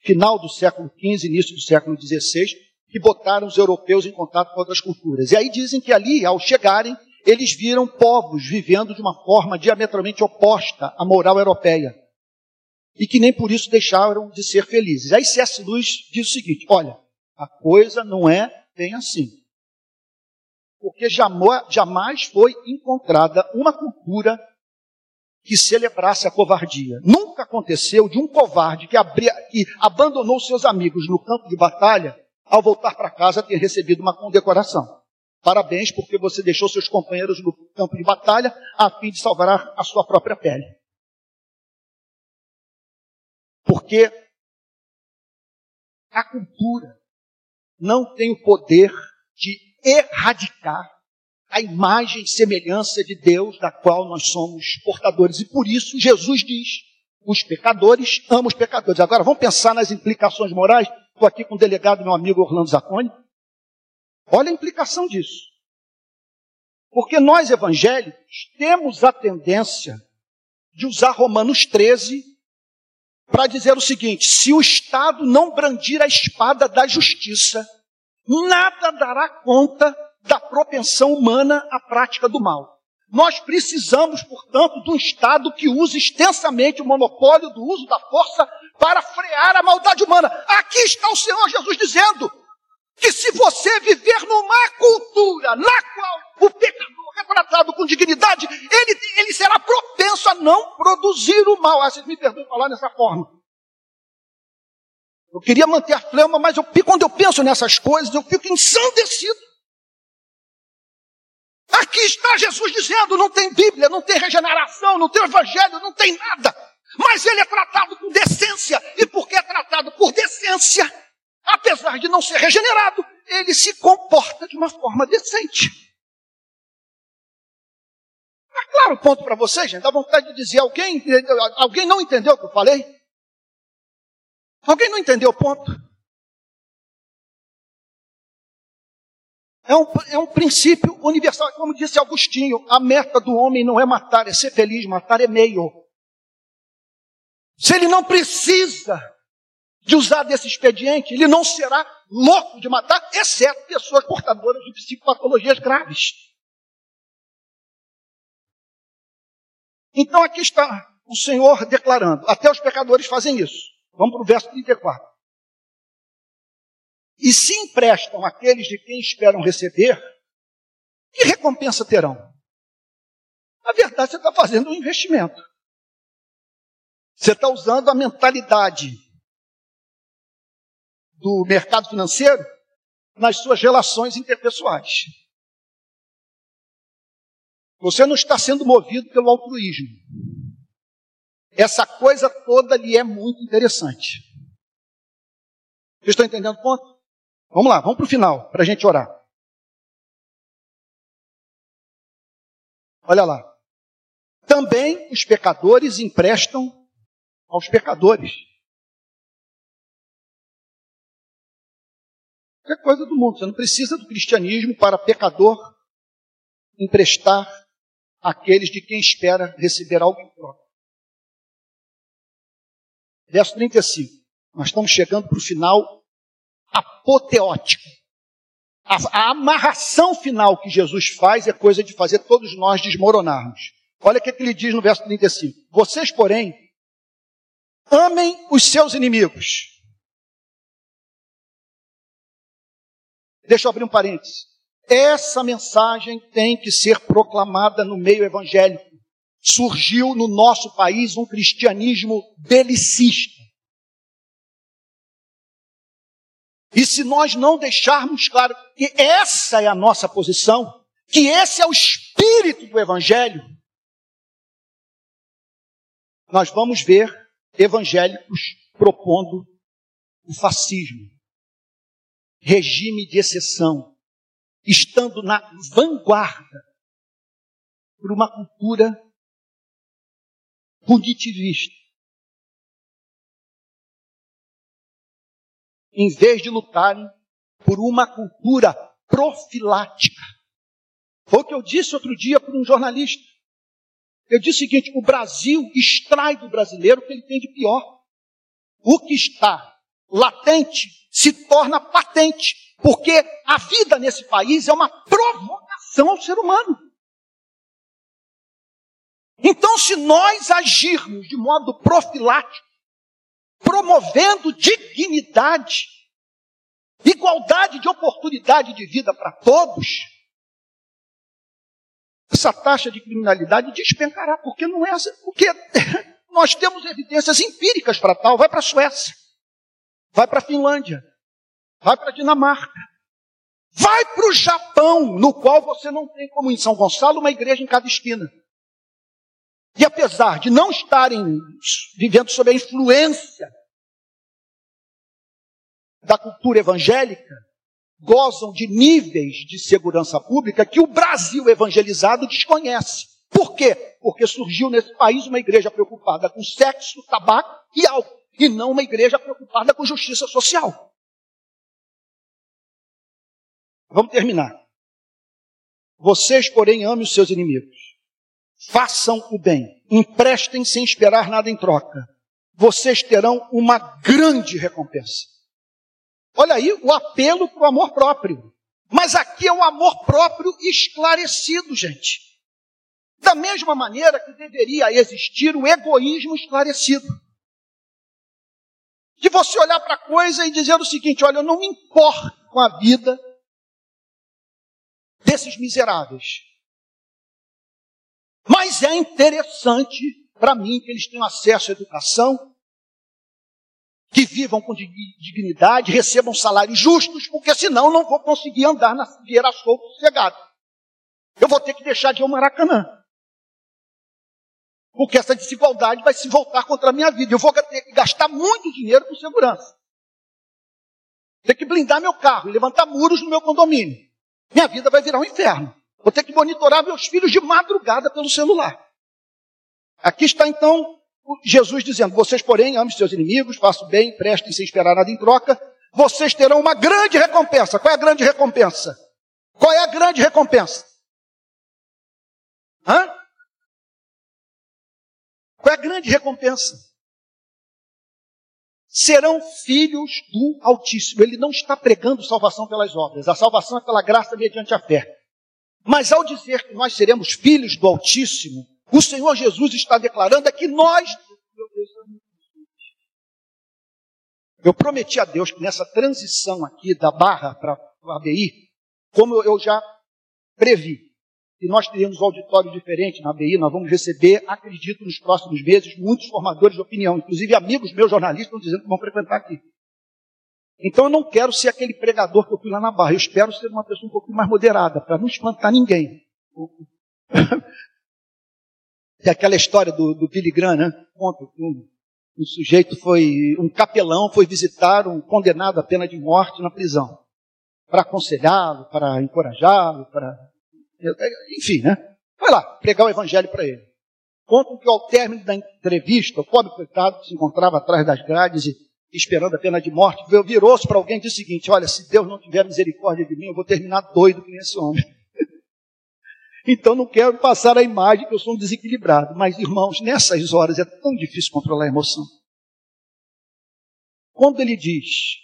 final do século XV, início do século XVI, que botaram os europeus em contato com outras culturas. E aí dizem que ali, ao chegarem, eles viram povos vivendo de uma forma diametralmente oposta à moral europeia. E que nem por isso deixaram de ser felizes. Aí C.S. Lewis diz o seguinte: olha, a coisa não é bem assim. Porque jamais foi encontrada uma cultura que celebrasse a covardia. Nunca aconteceu de um covarde que, abria, que abandonou seus amigos no campo de batalha, ao voltar para casa ter recebido uma condecoração. Parabéns, porque você deixou seus companheiros no campo de batalha a fim de salvar a sua própria pele. Porque a cultura não tem o poder de erradicar a imagem e semelhança de Deus da qual nós somos portadores. E por isso Jesus diz: os pecadores amam os pecadores. Agora vamos pensar nas implicações morais. Estou aqui com o delegado, meu amigo Orlando Zacconi. Olha a implicação disso. Porque nós evangélicos temos a tendência de usar Romanos 13 para dizer o seguinte: se o Estado não brandir a espada da justiça, nada dará conta da propensão humana à prática do mal. Nós precisamos, portanto, de um Estado que use extensamente o monopólio do uso da força para frear a maldade humana. Aqui está o Senhor Jesus dizendo que se você viver numa cultura na qual o pecador é tratado com dignidade, ele, ele será propenso a não produzir o mal. Ah, vocês me perdoem falar dessa forma. Eu queria manter a flama, mas eu, quando eu penso nessas coisas, eu fico ensandecido. Aqui está Jesus dizendo: não tem Bíblia, não tem regeneração, não tem Evangelho, não tem nada. Mas ele é tratado com decência. E porque é tratado por decência, apesar de não ser regenerado, ele se comporta de uma forma decente. Está claro o ponto para vocês, gente? Dá vontade de dizer: alguém, alguém não entendeu o que eu falei? Alguém não entendeu o ponto? É um, é um princípio universal. Como disse Agostinho, a meta do homem não é matar, é ser feliz. Matar é meio. Se ele não precisa de usar desse expediente, ele não será louco de matar, exceto pessoas portadoras de psicopatologias graves. Então aqui está o Senhor declarando: até os pecadores fazem isso. Vamos para o verso 34 e se emprestam àqueles de quem esperam receber, que recompensa terão? Na verdade, você está fazendo um investimento. Você está usando a mentalidade do mercado financeiro nas suas relações interpessoais. Você não está sendo movido pelo altruísmo. Essa coisa toda lhe é muito interessante. Vocês estão entendendo o ponto? Vamos lá, vamos para o final, para a gente orar. Olha lá. Também os pecadores emprestam aos pecadores. É coisa do mundo. Você não precisa do cristianismo para pecador emprestar aqueles de quem espera receber algo em troca. Verso 35. Nós estamos chegando para o final apoteótico. A, a, amarração final que Jesus faz é coisa de fazer todos nós desmoronarmos. Olha o que ele diz no verso 35. Vocês, porém, amem os seus inimigos. Deixa eu abrir um parênteses. Essa mensagem tem que ser proclamada no meio evangélico. Surgiu no nosso país um cristianismo belicista. E se nós não deixarmos claro que essa é a nossa posição, que esse é o espírito do Evangelho, nós vamos ver evangélicos propondo o fascismo, regime de exceção, estando na vanguarda por uma cultura punitivista. Em vez de lutarem por uma cultura profilática. Foi o que eu disse outro dia para um jornalista. Eu disse o seguinte: o Brasil extrai do brasileiro o que ele tem de pior. O que está latente se torna patente, porque a vida nesse país é uma provocação ao ser humano. Então, se nós agirmos de modo profilático, promovendo dignidade, igualdade de oportunidade de vida para todos, essa taxa de criminalidade despencará, porque não é assim, porque nós temos evidências empíricas para tal. Vai para a Suécia, vai para a Finlândia, vai para a Dinamarca, vai para o Japão, no qual você não tem, como em São Gonçalo, uma igreja em cada esquina. E apesar de não estarem vivendo sob a influência da cultura evangélica, gozam de níveis de segurança pública que o Brasil evangelizado desconhece. Por quê? Porque surgiu nesse país uma igreja preocupada com sexo, tabaco e álcool, e não uma igreja preocupada com justiça social. Vamos terminar. Vocês, porém, amem os seus inimigos. Façam o bem. Emprestem sem esperar nada em troca. Vocês terão uma grande recompensa. Olha aí o apelo para o amor próprio. Mas aqui é o amor próprio esclarecido, gente. Da mesma maneira que deveria existir o egoísmo esclarecido. De você olhar para a coisa e dizer o seguinte: olha, eu não me importo com a vida desses miseráveis. Mas é interessante para mim que eles tenham acesso à educação, que vivam com dignidade, recebam salários justos, porque senão não vou conseguir andar na figueira solto sossegado. Eu vou ter que deixar de ir ao Maracanã. Porque essa desigualdade vai se voltar contra a minha vida. Eu vou ter que gastar muito dinheiro com segurança. Ter que blindar meu carro levantar muros no meu condomínio. Minha vida vai virar um inferno. Vou ter que monitorar meus filhos de madrugada pelo celular. Aqui está então Jesus dizendo: Vocês, porém, amem seus inimigos, façam bem, prestem sem esperar nada em troca, vocês terão uma grande recompensa. Qual é a grande recompensa? Qual é a grande recompensa? Hã? Qual é a grande recompensa? Serão filhos do Altíssimo. Ele não está pregando salvação pelas obras, a salvação é pela graça mediante a fé. Mas ao dizer que nós seremos filhos do Altíssimo, o Senhor Jesus está declarando é que nós. Eu prometi a Deus que nessa transição aqui da Barra para a ABI, como eu já previ, que nós teremos um auditório diferente na ABI, nós vamos receber, acredito, nos próximos meses, muitos formadores de opinião, inclusive amigos meus jornalistas estão dizendo que vão frequentar aqui. Então eu não quero ser aquele pregador que eu fui lá na barra. Eu espero ser uma pessoa um pouco mais moderada, para não espantar ninguém. Tem aquela história do, do Billy Graham, né? Conta um, um sujeito foi, um capelão foi visitar um condenado à pena de morte na prisão. Para aconselhá-lo, para encorajá-lo, para. Enfim, né? Foi lá, pregar o evangelho para ele. Contam que ao término da entrevista, o pobre coitado se encontrava atrás das grades e esperando a pena de morte, virou-se para alguém e disse o seguinte: Olha, se Deus não tiver misericórdia de mim, eu vou terminar doido com esse homem. então não quero passar a imagem que eu sou um desequilibrado. Mas, irmãos, nessas horas é tão difícil controlar a emoção. Quando ele diz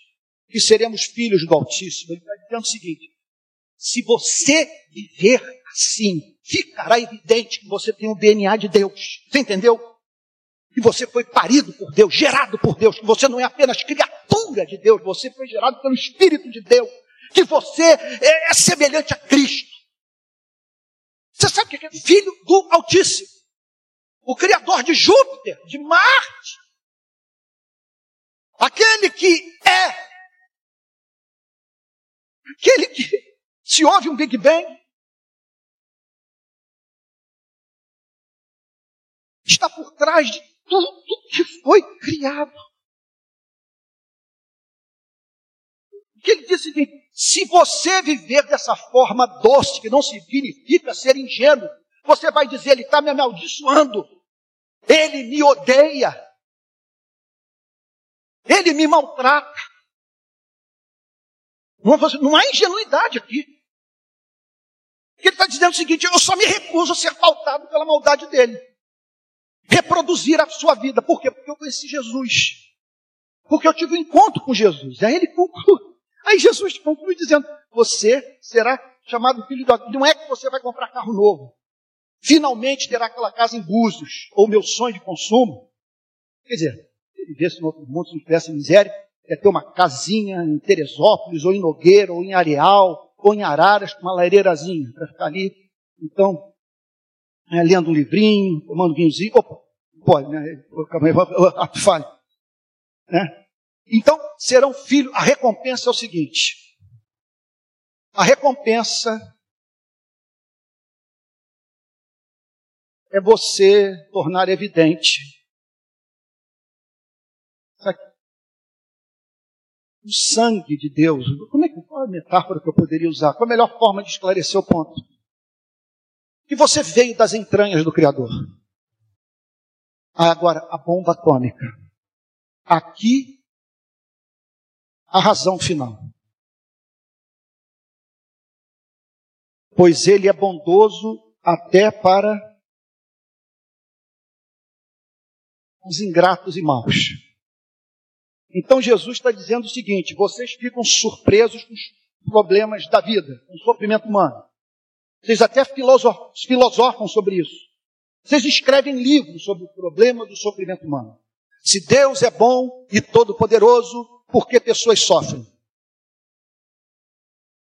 que seremos filhos do Altíssimo, ele está dizendo o seguinte: se você viver assim, ficará evidente que você tem o DNA de Deus. Você entendeu? Que você foi parido por Deus, gerado por Deus, que você não é apenas criatura de Deus, você foi gerado pelo Espírito de Deus, que você é, é semelhante a Cristo. Você sabe o que é filho do Altíssimo? O Criador de Júpiter, de Marte. Aquele que é. Aquele que, se houve um Big Bang, está por trás de tudo que foi criado. Que ele disse assim, se você viver dessa forma doce, que não significa ser ingênuo, você vai dizer, ele está me amaldiçoando, ele me odeia, ele me maltrata. Não há ingenuidade aqui. Ele está dizendo o seguinte: eu só me recuso a ser faltado pela maldade dele reproduzir a sua vida. Por quê? Porque eu conheci Jesus. Porque eu tive um encontro com Jesus. Aí ele conclui. Aí Jesus conclui dizendo: Você será chamado filho Deus. Não é que você vai comprar carro novo. Finalmente terá aquela casa em Búzios, ou meu sonho de consumo. Quer dizer, se vivesse no outro mundo, se não tivesse miséria, é ter uma casinha em Teresópolis, ou em Nogueira, ou em Areal, ou em Araras, com uma lareirazinha para ficar ali. Então, é, lendo um livrinho, tomando vinhozinho. Opa, pode, né? Falha. Né? Então, serão filhos. A recompensa é o seguinte: a recompensa é você tornar evidente o sangue de Deus. Como é que qual é a metáfora que eu poderia usar? Qual a melhor forma de esclarecer o ponto? Que você veio das entranhas do Criador. Agora, a bomba atômica. Aqui, a razão final. Pois ele é bondoso até para os ingratos e maus. Então Jesus está dizendo o seguinte: vocês ficam surpresos com os problemas da vida, com o sofrimento humano. Vocês até filosofam sobre isso. Vocês escrevem livros sobre o problema do sofrimento humano. Se Deus é bom e todo-poderoso, por que pessoas sofrem?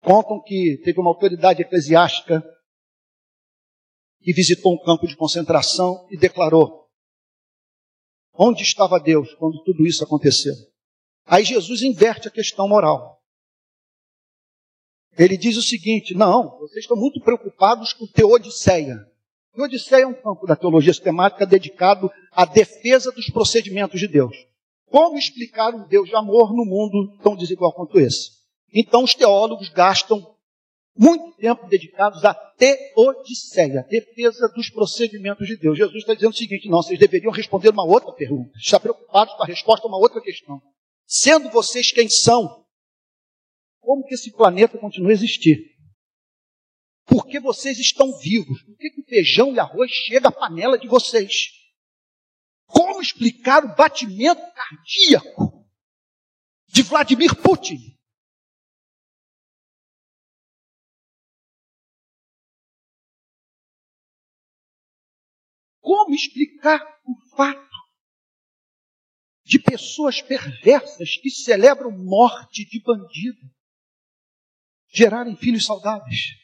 Contam que teve uma autoridade eclesiástica que visitou um campo de concentração e declarou: Onde estava Deus quando tudo isso aconteceu? Aí Jesus inverte a questão moral. Ele diz o seguinte: não, vocês estão muito preocupados com Teodiceia. Teodiceia é um campo da teologia sistemática dedicado à defesa dos procedimentos de Deus. Como explicar um Deus de amor no mundo tão desigual quanto esse? Então os teólogos gastam muito tempo dedicados à teodiceia, defesa dos procedimentos de Deus. Jesus está dizendo o seguinte: não, vocês deveriam responder uma outra pergunta. Está preocupados com a resposta a uma outra questão. Sendo vocês quem são, como que esse planeta continua a existir? Por que vocês estão vivos? Por que, que o feijão e arroz chega à panela de vocês? Como explicar o batimento cardíaco de Vladimir Putin? Como explicar o fato de pessoas perversas que celebram morte de bandido? Gerarem filhos saudáveis.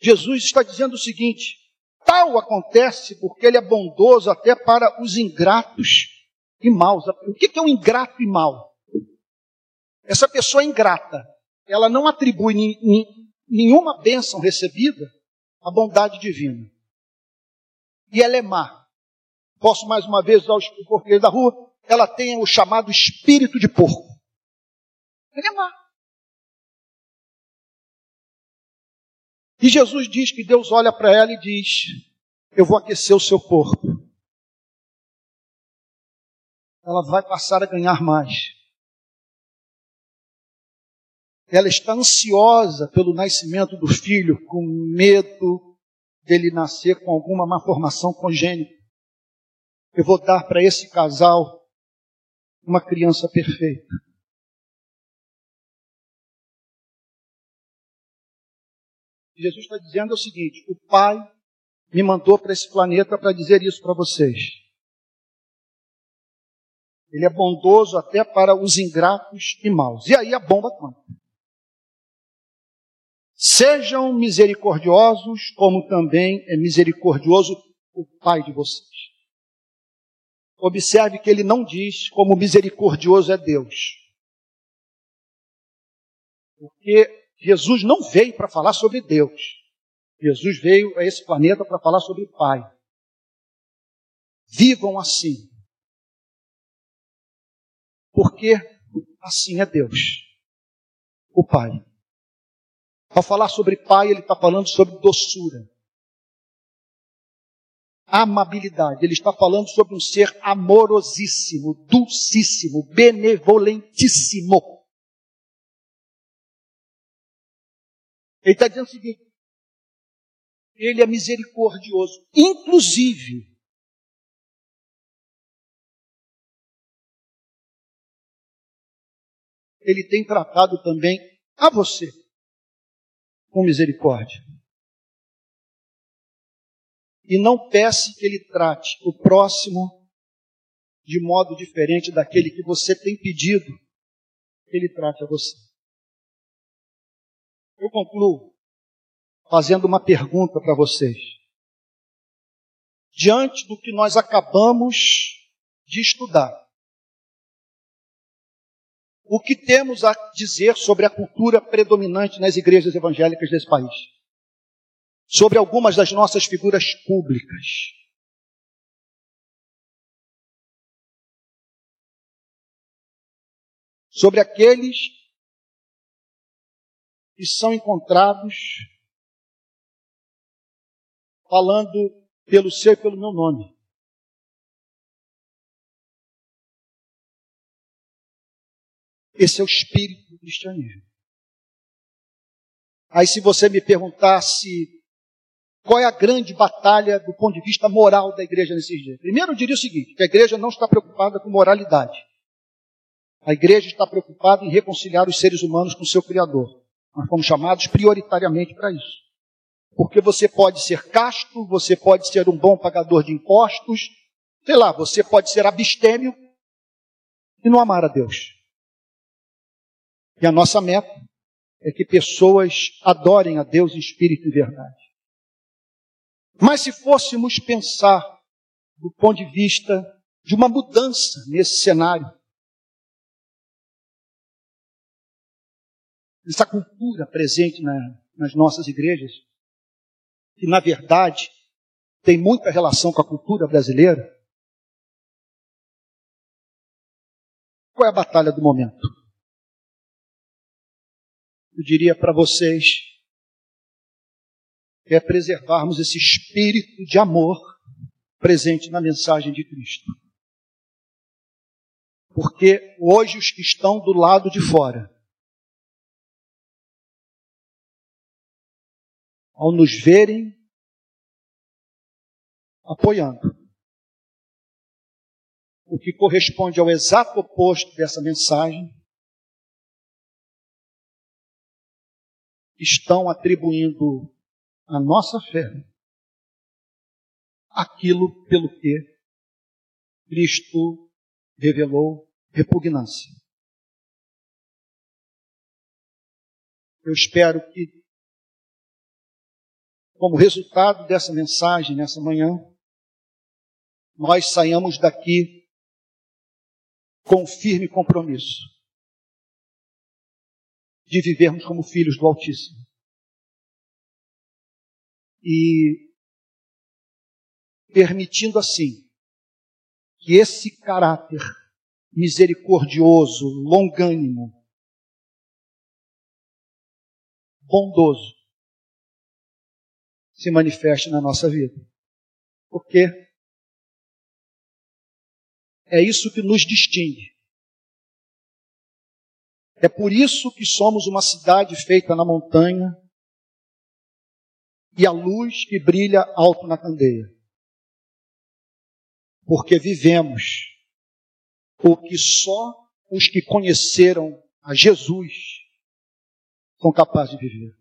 Jesus está dizendo o seguinte: tal acontece porque ele é bondoso até para os ingratos e maus. O que é um ingrato e mau? Essa pessoa ingrata, ela não atribui nenhuma bênção recebida à bondade divina. E ela é má. Posso mais uma vez usar o português da rua? Ela tem o chamado espírito de porco. Ela é má. E Jesus diz que Deus olha para ela e diz: Eu vou aquecer o seu corpo. Ela vai passar a ganhar mais. Ela está ansiosa pelo nascimento do filho, com medo dele nascer com alguma malformação congênita. Eu vou dar para esse casal uma criança perfeita. Jesus está dizendo é o seguinte: o Pai me mandou para esse planeta para dizer isso para vocês. Ele é bondoso até para os ingratos e maus. E aí a bomba conta. Sejam misericordiosos, como também é misericordioso o Pai de vocês. Observe que ele não diz como misericordioso é Deus. Porque Jesus não veio para falar sobre Deus. Jesus veio a esse planeta para falar sobre o Pai. Vivam assim. Porque assim é Deus, o Pai. Ao falar sobre Pai, ele está falando sobre doçura, amabilidade. Ele está falando sobre um ser amorosíssimo, dulcíssimo, benevolentíssimo. Ele está dizendo o seguinte: ele é misericordioso, inclusive. Ele tem tratado também a você com misericórdia. E não peça que ele trate o próximo de modo diferente daquele que você tem pedido que ele trate a você. Eu concluo fazendo uma pergunta para vocês. Diante do que nós acabamos de estudar, o que temos a dizer sobre a cultura predominante nas igrejas evangélicas desse país? Sobre algumas das nossas figuras públicas. Sobre aqueles que são encontrados falando pelo seu e pelo meu nome. Esse é o espírito do cristianismo. Aí, se você me perguntasse qual é a grande batalha do ponto de vista moral da igreja nesses dias, primeiro eu diria o seguinte: que a igreja não está preocupada com moralidade. A igreja está preocupada em reconciliar os seres humanos com o seu Criador. Nós fomos chamados prioritariamente para isso. Porque você pode ser casto, você pode ser um bom pagador de impostos, sei lá, você pode ser abstêmio e não amar a Deus. E a nossa meta é que pessoas adorem a Deus em espírito e verdade. Mas se fôssemos pensar do ponto de vista de uma mudança nesse cenário, essa cultura presente na, nas nossas igrejas, que na verdade tem muita relação com a cultura brasileira. Qual é a batalha do momento? Eu diria para vocês é preservarmos esse espírito de amor presente na mensagem de Cristo. Porque hoje os que estão do lado de fora ao nos verem apoiando. O que corresponde ao exato oposto dessa mensagem, estão atribuindo à nossa fé aquilo pelo que Cristo revelou repugnância. Eu espero que como resultado dessa mensagem nessa manhã, nós saiamos daqui com firme compromisso de vivermos como filhos do Altíssimo. E permitindo assim que esse caráter misericordioso, longânimo, bondoso se manifeste na nossa vida. Porque é isso que nos distingue. É por isso que somos uma cidade feita na montanha e a luz que brilha alto na candeia. Porque vivemos o que só os que conheceram a Jesus são capazes de viver.